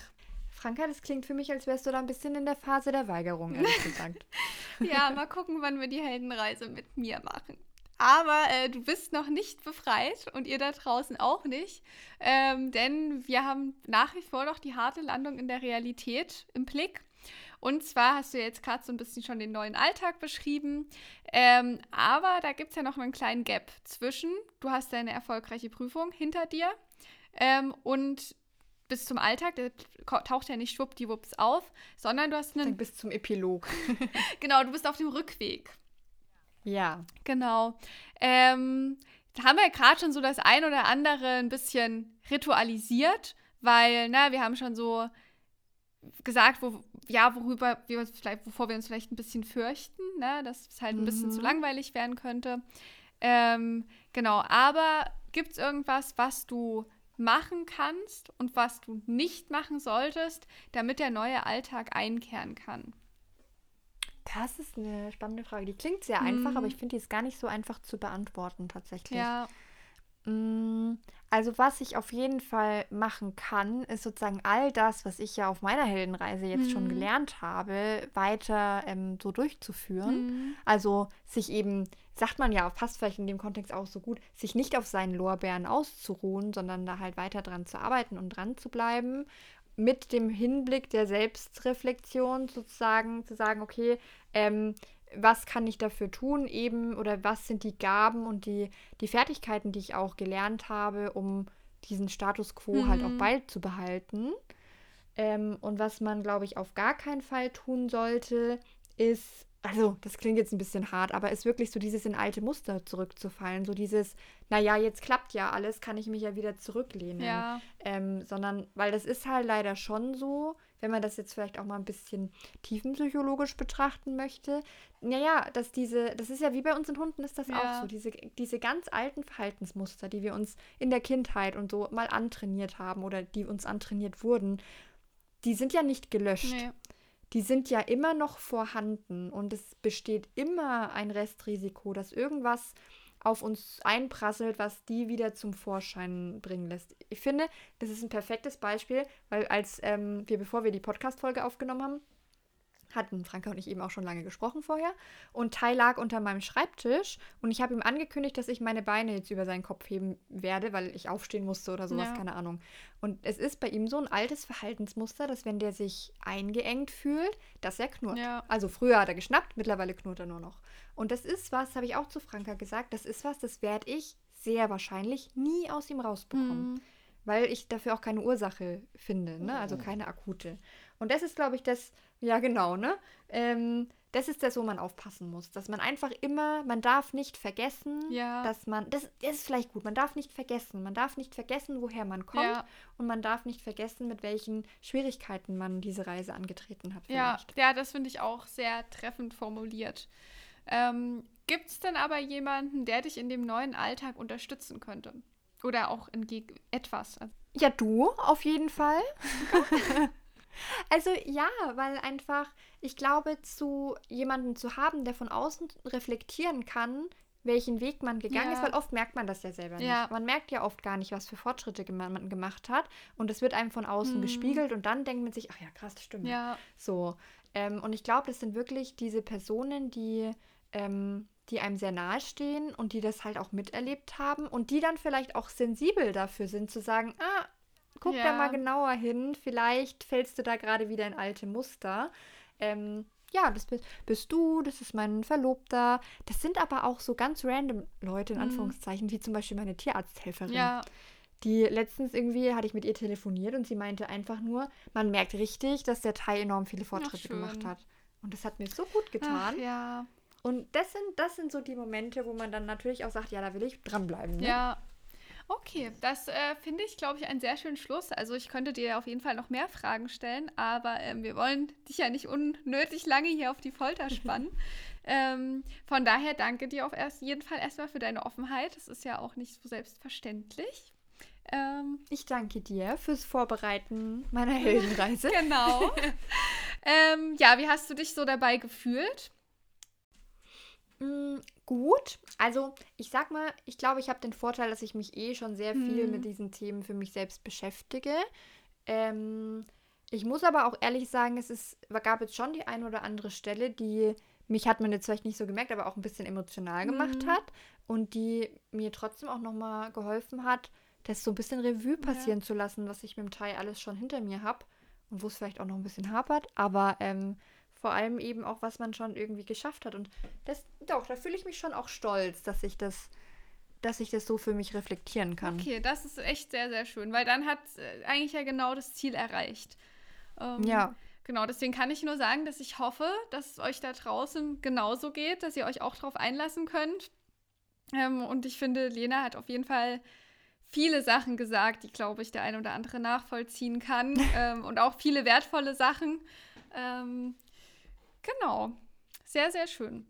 B: Franka, das klingt für mich, als wärst du da ein bisschen in der Phase der Weigerung, ehrlich gesagt.
A: ja, mal gucken, wann wir die Heldenreise mit mir machen. Aber äh, du bist noch nicht befreit und ihr da draußen auch nicht. Ähm, denn wir haben nach wie vor noch die harte Landung in der Realität im Blick. Und zwar hast du jetzt gerade so ein bisschen schon den neuen Alltag beschrieben. Ähm, aber da gibt es ja noch einen kleinen Gap zwischen, du hast deine erfolgreiche Prüfung hinter dir ähm, und bis zum Alltag, der taucht ja nicht schwuppdiwupps auf, sondern du hast einen. Dann
B: bis zum Epilog.
A: genau, du bist auf dem Rückweg.
B: Ja.
A: Genau. Ähm, da haben wir gerade schon so das ein oder andere ein bisschen ritualisiert, weil, na, wir haben schon so gesagt, wo, ja, worüber wir uns vielleicht, wovor wir uns vielleicht ein bisschen fürchten, ne, dass es halt ein mhm. bisschen zu mhm. langweilig werden könnte. Ähm, genau, aber gibt es irgendwas, was du machen kannst und was du nicht machen solltest, damit der neue Alltag einkehren kann?
B: Das ist eine spannende Frage. Die klingt sehr einfach, mm. aber ich finde, die ist gar nicht so einfach zu beantworten tatsächlich.
A: Ja.
B: Mm, also was ich auf jeden Fall machen kann, ist sozusagen all das, was ich ja auf meiner Heldenreise jetzt mm. schon mhm. gelernt habe, weiter ähm, so durchzuführen. Mm. Also sich eben sagt man ja, passt vielleicht in dem Kontext auch so gut, sich nicht auf seinen Lorbeeren auszuruhen, sondern da halt weiter dran zu arbeiten und dran zu bleiben. Mit dem Hinblick der Selbstreflexion sozusagen zu sagen, okay, ähm, was kann ich dafür tun eben oder was sind die Gaben und die, die Fertigkeiten, die ich auch gelernt habe, um diesen Status quo mhm. halt auch mhm. beizubehalten. Ähm, und was man, glaube ich, auf gar keinen Fall tun sollte, ist also das klingt jetzt ein bisschen hart, aber ist wirklich so dieses in alte Muster zurückzufallen, so dieses, naja, jetzt klappt ja alles, kann ich mich ja wieder zurücklehnen.
A: Ja.
B: Ähm, sondern, weil das ist halt leider schon so, wenn man das jetzt vielleicht auch mal ein bisschen tiefenpsychologisch betrachten möchte, naja, dass diese, das ist ja wie bei uns in Hunden ist das ja. auch so, diese, diese ganz alten Verhaltensmuster, die wir uns in der Kindheit und so mal antrainiert haben oder die uns antrainiert wurden, die sind ja nicht gelöscht. Nee die sind ja immer noch vorhanden und es besteht immer ein Restrisiko, dass irgendwas auf uns einprasselt, was die wieder zum Vorschein bringen lässt. Ich finde, das ist ein perfektes Beispiel, weil als ähm, wir, bevor wir die Podcast-Folge aufgenommen haben, hatten Franka und ich eben auch schon lange gesprochen vorher. Und Tai lag unter meinem Schreibtisch und ich habe ihm angekündigt, dass ich meine Beine jetzt über seinen Kopf heben werde, weil ich aufstehen musste oder sowas, ja. keine Ahnung. Und es ist bei ihm so ein altes Verhaltensmuster, dass wenn der sich eingeengt fühlt, dass er knurrt.
A: Ja.
B: Also früher hat er geschnappt, mittlerweile knurrt er nur noch. Und das ist was, habe ich auch zu Franka gesagt, das ist was, das werde ich sehr wahrscheinlich nie aus ihm rausbekommen. Mhm. weil ich dafür auch keine Ursache finde, ne? Also keine akute. Und das ist, glaube ich, das, ja genau, ne? Ähm, das ist das, wo man aufpassen muss. Dass man einfach immer, man darf nicht vergessen,
A: Ja.
B: dass man, das, das ist vielleicht gut, man darf nicht vergessen. Man darf nicht vergessen, woher man kommt.
A: Ja.
B: Und man darf nicht vergessen, mit welchen Schwierigkeiten man diese Reise angetreten hat.
A: Ja,
B: Vielleicht.
A: ja, das finde ich auch sehr treffend formuliert. Ähm, Gibt es denn aber jemanden, der dich in dem neuen Alltag unterstützen könnte? Oder auch in etwas? Also,
B: Ja, du auf jeden Fall. also ja, weil einfach, ich glaube, zu jemanden zu haben, der von außen reflektieren kann, welchen Weg man gegangen
A: Ja.
B: ist, weil oft merkt man das ja selber nicht.
A: Ja.
B: Man merkt ja oft gar nicht, was für Fortschritte man gemacht hat. Und es wird einem von außen
A: Mhm.
B: gespiegelt und dann denkt man sich, ach ja, krass, das stimmt.
A: ja,
B: So. Ähm, und ich glaube, das sind wirklich diese Personen, die, ähm, die einem sehr nahe stehen und die das halt auch miterlebt haben und die dann vielleicht auch sensibel dafür sind, zu sagen, ah, guck da
A: Ja.
B: mal genauer hin, vielleicht fällst du da gerade wieder in alte Muster. Ähm, ja, das bist, bist du, das ist mein Verlobter. Das sind aber auch so ganz random Leute, in
A: Mhm.
B: Anführungszeichen, wie zum Beispiel meine Tierarzthelferin.
A: ja,
B: Die letztens irgendwie hatte ich mit ihr telefoniert und sie meinte einfach nur, man merkt richtig, dass der Thai enorm viele Fortschritte gemacht hat. Und das hat mir so gut
A: Ach,
B: getan.
A: ja,
B: Und das sind, das sind so die Momente, wo man dann natürlich auch sagt, ja, da will ich dranbleiben. Ne?
A: ja. Okay, das äh, finde ich, glaube ich, einen sehr schönen Schluss. Also ich könnte dir auf jeden Fall noch mehr Fragen stellen, aber ähm, wir wollen dich ja nicht unnötig lange hier auf die Folter spannen. ähm, von daher danke dir auf erst, jeden Fall erstmal für deine Offenheit. Das ist ja auch nicht so selbstverständlich. Ähm,
B: Ich danke dir fürs Vorbereiten meiner Heldenreise.
A: genau. ähm, ja, wie hast du dich so dabei gefühlt?
B: Mm, gut. Also, ich sag mal, ich glaube, ich habe den Vorteil, dass ich mich eh schon sehr viel
A: Mhm.
B: mit diesen Themen für mich selbst beschäftige. Ähm, ich muss aber auch ehrlich sagen, es ist, gab jetzt schon die eine oder andere Stelle, die mich hat man jetzt vielleicht nicht so gemerkt, aber auch ein bisschen emotional gemacht
A: Mhm.
B: hat und die mir trotzdem auch nochmal geholfen hat, das so ein bisschen Revue passieren zu lassen, was ich mit dem Thai alles schon hinter mir habe und wo es vielleicht auch noch ein bisschen hapert, aber ähm, vor allem eben auch, was man schon irgendwie geschafft hat. Und das, doch, da fühle ich mich schon auch stolz, dass ich das, dass ich das so für mich reflektieren kann.
A: Okay, das ist echt sehr, sehr schön, weil dann hat äh, eigentlich ja genau das Ziel erreicht. Ähm,
B: Ja.
A: Genau, deswegen kann ich nur sagen, dass ich hoffe, dass es euch da draußen genauso geht, dass ihr euch auch darauf einlassen könnt. Ähm, und ich finde, Lena hat auf jeden Fall viele Sachen gesagt, die, glaube ich, der eine oder andere nachvollziehen kann. ähm, und auch viele wertvolle Sachen. Ähm, genau. Sehr, sehr schön.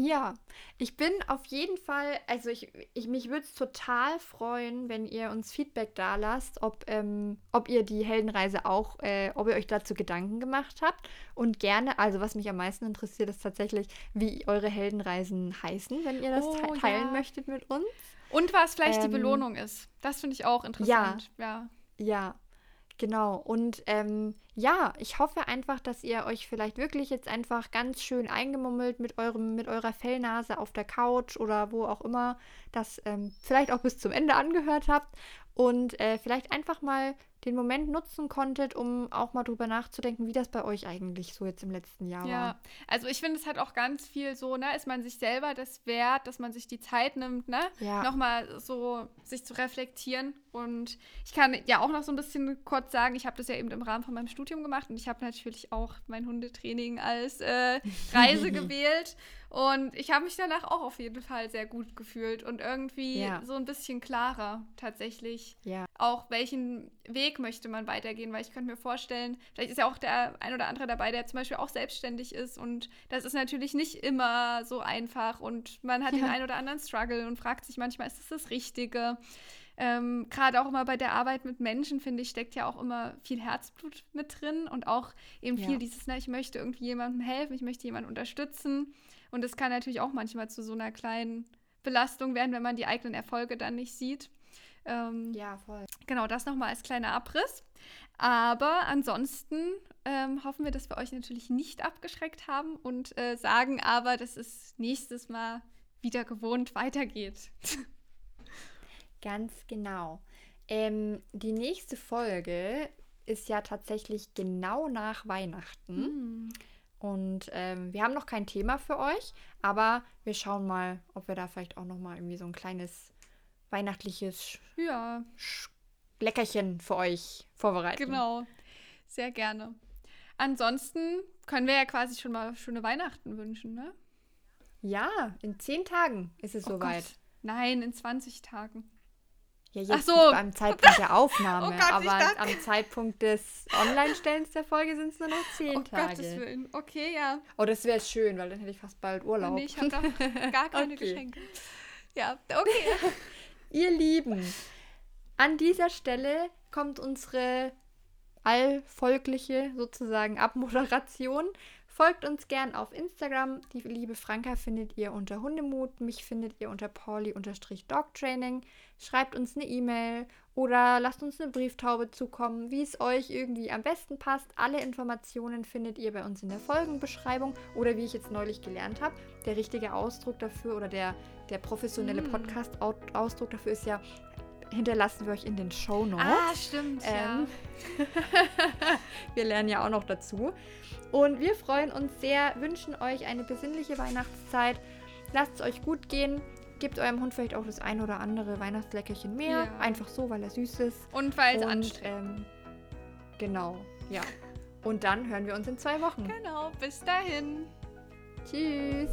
B: Ja, ich bin auf jeden Fall, also ich, ich mich würde es total freuen, wenn ihr uns Feedback da lasst, ob, ähm, ob ihr die Heldenreise auch, äh, ob ihr euch dazu Gedanken gemacht habt. Und gerne, also was mich am meisten interessiert, ist tatsächlich, wie eure Heldenreisen heißen, wenn ihr das
A: Oh,
B: te teilen
A: ja.
B: möchtet mit uns.
A: Und was vielleicht die
B: Ähm,
A: Belohnung ist. Das finde ich auch interessant. Ja.
B: Ja, genau. Und ähm, ja, ich hoffe einfach, dass ihr euch vielleicht wirklich jetzt einfach ganz schön eingemummelt mit eurem, mit eurer Fellnase auf der Couch oder wo auch immer das ähm, vielleicht auch bis zum Ende angehört habt und äh, vielleicht einfach mal den Moment nutzen konntet, um auch mal drüber nachzudenken, wie das bei euch eigentlich so jetzt im letzten Jahr
A: Ja,
B: war.
A: also ich finde, es hat auch ganz viel so, ne, ist man sich selber das wert, dass man sich die Zeit nimmt, ne,
B: Ja.
A: nochmal so sich zu reflektieren. Und ich kann ja auch noch so ein bisschen kurz sagen, ich habe das ja eben im Rahmen von meinem Studium gemacht und ich habe natürlich auch mein Hundetraining als äh, Reise gewählt. Und ich habe mich danach auch auf jeden Fall sehr gut gefühlt und irgendwie
B: Ja.
A: so ein bisschen klarer tatsächlich
B: Ja.
A: auch welchen Weg möchte man weitergehen, weil ich könnte mir vorstellen, vielleicht ist ja auch der ein oder andere dabei, der zum Beispiel auch selbstständig ist und das ist natürlich nicht immer so einfach und man hat den
B: Ja.
A: einen oder anderen Struggle und fragt sich manchmal, ist das das Richtige? Ähm, Gerade auch immer bei der Arbeit mit Menschen, finde ich, steckt ja auch immer viel Herzblut mit drin und auch eben viel
B: Ja.
A: dieses, na, ich möchte irgendwie jemandem helfen, ich möchte jemanden unterstützen und das kann natürlich auch manchmal zu so einer kleinen Belastung werden, wenn man die eigenen Erfolge dann nicht sieht. Ähm,
B: Ja, voll.
A: Genau, das nochmal als kleiner Abriss. Aber ansonsten ähm, hoffen wir, dass wir euch natürlich nicht abgeschreckt haben und äh, sagen aber, dass es nächstes Mal wieder gewohnt weitergeht.
B: Ganz genau. Ähm, die nächste Folge ist ja tatsächlich genau nach Weihnachten. Und ähm, wir haben noch kein Thema für euch, aber wir schauen mal, ob wir da vielleicht auch noch mal irgendwie so ein kleines weihnachtliches
A: Ja,
B: Leckerchen für euch vorbereiten.
A: Genau, sehr gerne. Ansonsten können wir ja quasi schon mal schöne Weihnachten wünschen, ne?
B: Ja, in zehn Tagen ist es
A: oh
B: soweit.
A: Gott. Nein, in 20 Tagen.
B: Ja, jetzt so. beim Zeitpunkt der Aufnahme. oh Gott, aber am Zeitpunkt des Online-Stellens der Folge sind es nur noch zehn oh Tage. Gottes Willen.
A: Okay, ja.
B: Oh, das wäre schön, weil dann hätte ich fast bald Urlaub.
A: Nee, ich habe gar keine okay. Geschenke. Ja, okay.
B: Ihr Lieben, an dieser Stelle kommt unsere allfolgliche sozusagen Abmoderation. Folgt uns gern auf Instagram. Die liebe Franka findet ihr unter Hundemut. Mich findet ihr unter pauli-dogtraining. Schreibt uns eine E-Mail oder lasst uns eine Brieftaube zukommen, wie es euch irgendwie am besten passt. Alle Informationen findet ihr bei uns in der Folgenbeschreibung oder wie ich jetzt neulich gelernt habe. Der richtige Ausdruck dafür oder der, der professionelle mm. Podcast-Ausdruck dafür ist ja hinterlassen wir euch in den Show Notes.
A: Ah, stimmt, ähm,
B: ja. wir lernen ja auch noch dazu. Und wir freuen uns sehr, wünschen euch eine besinnliche Weihnachtszeit. Lasst es euch gut gehen. Gebt eurem Hund vielleicht auch das ein oder andere Weihnachtsleckerchen mehr. Ja. Einfach so, weil er süß ist.
A: Und weil es anstrengend. Ähm,
B: genau, ja. Und dann hören wir uns in zwei Wochen.
A: Genau, bis dahin.
B: Tschüss.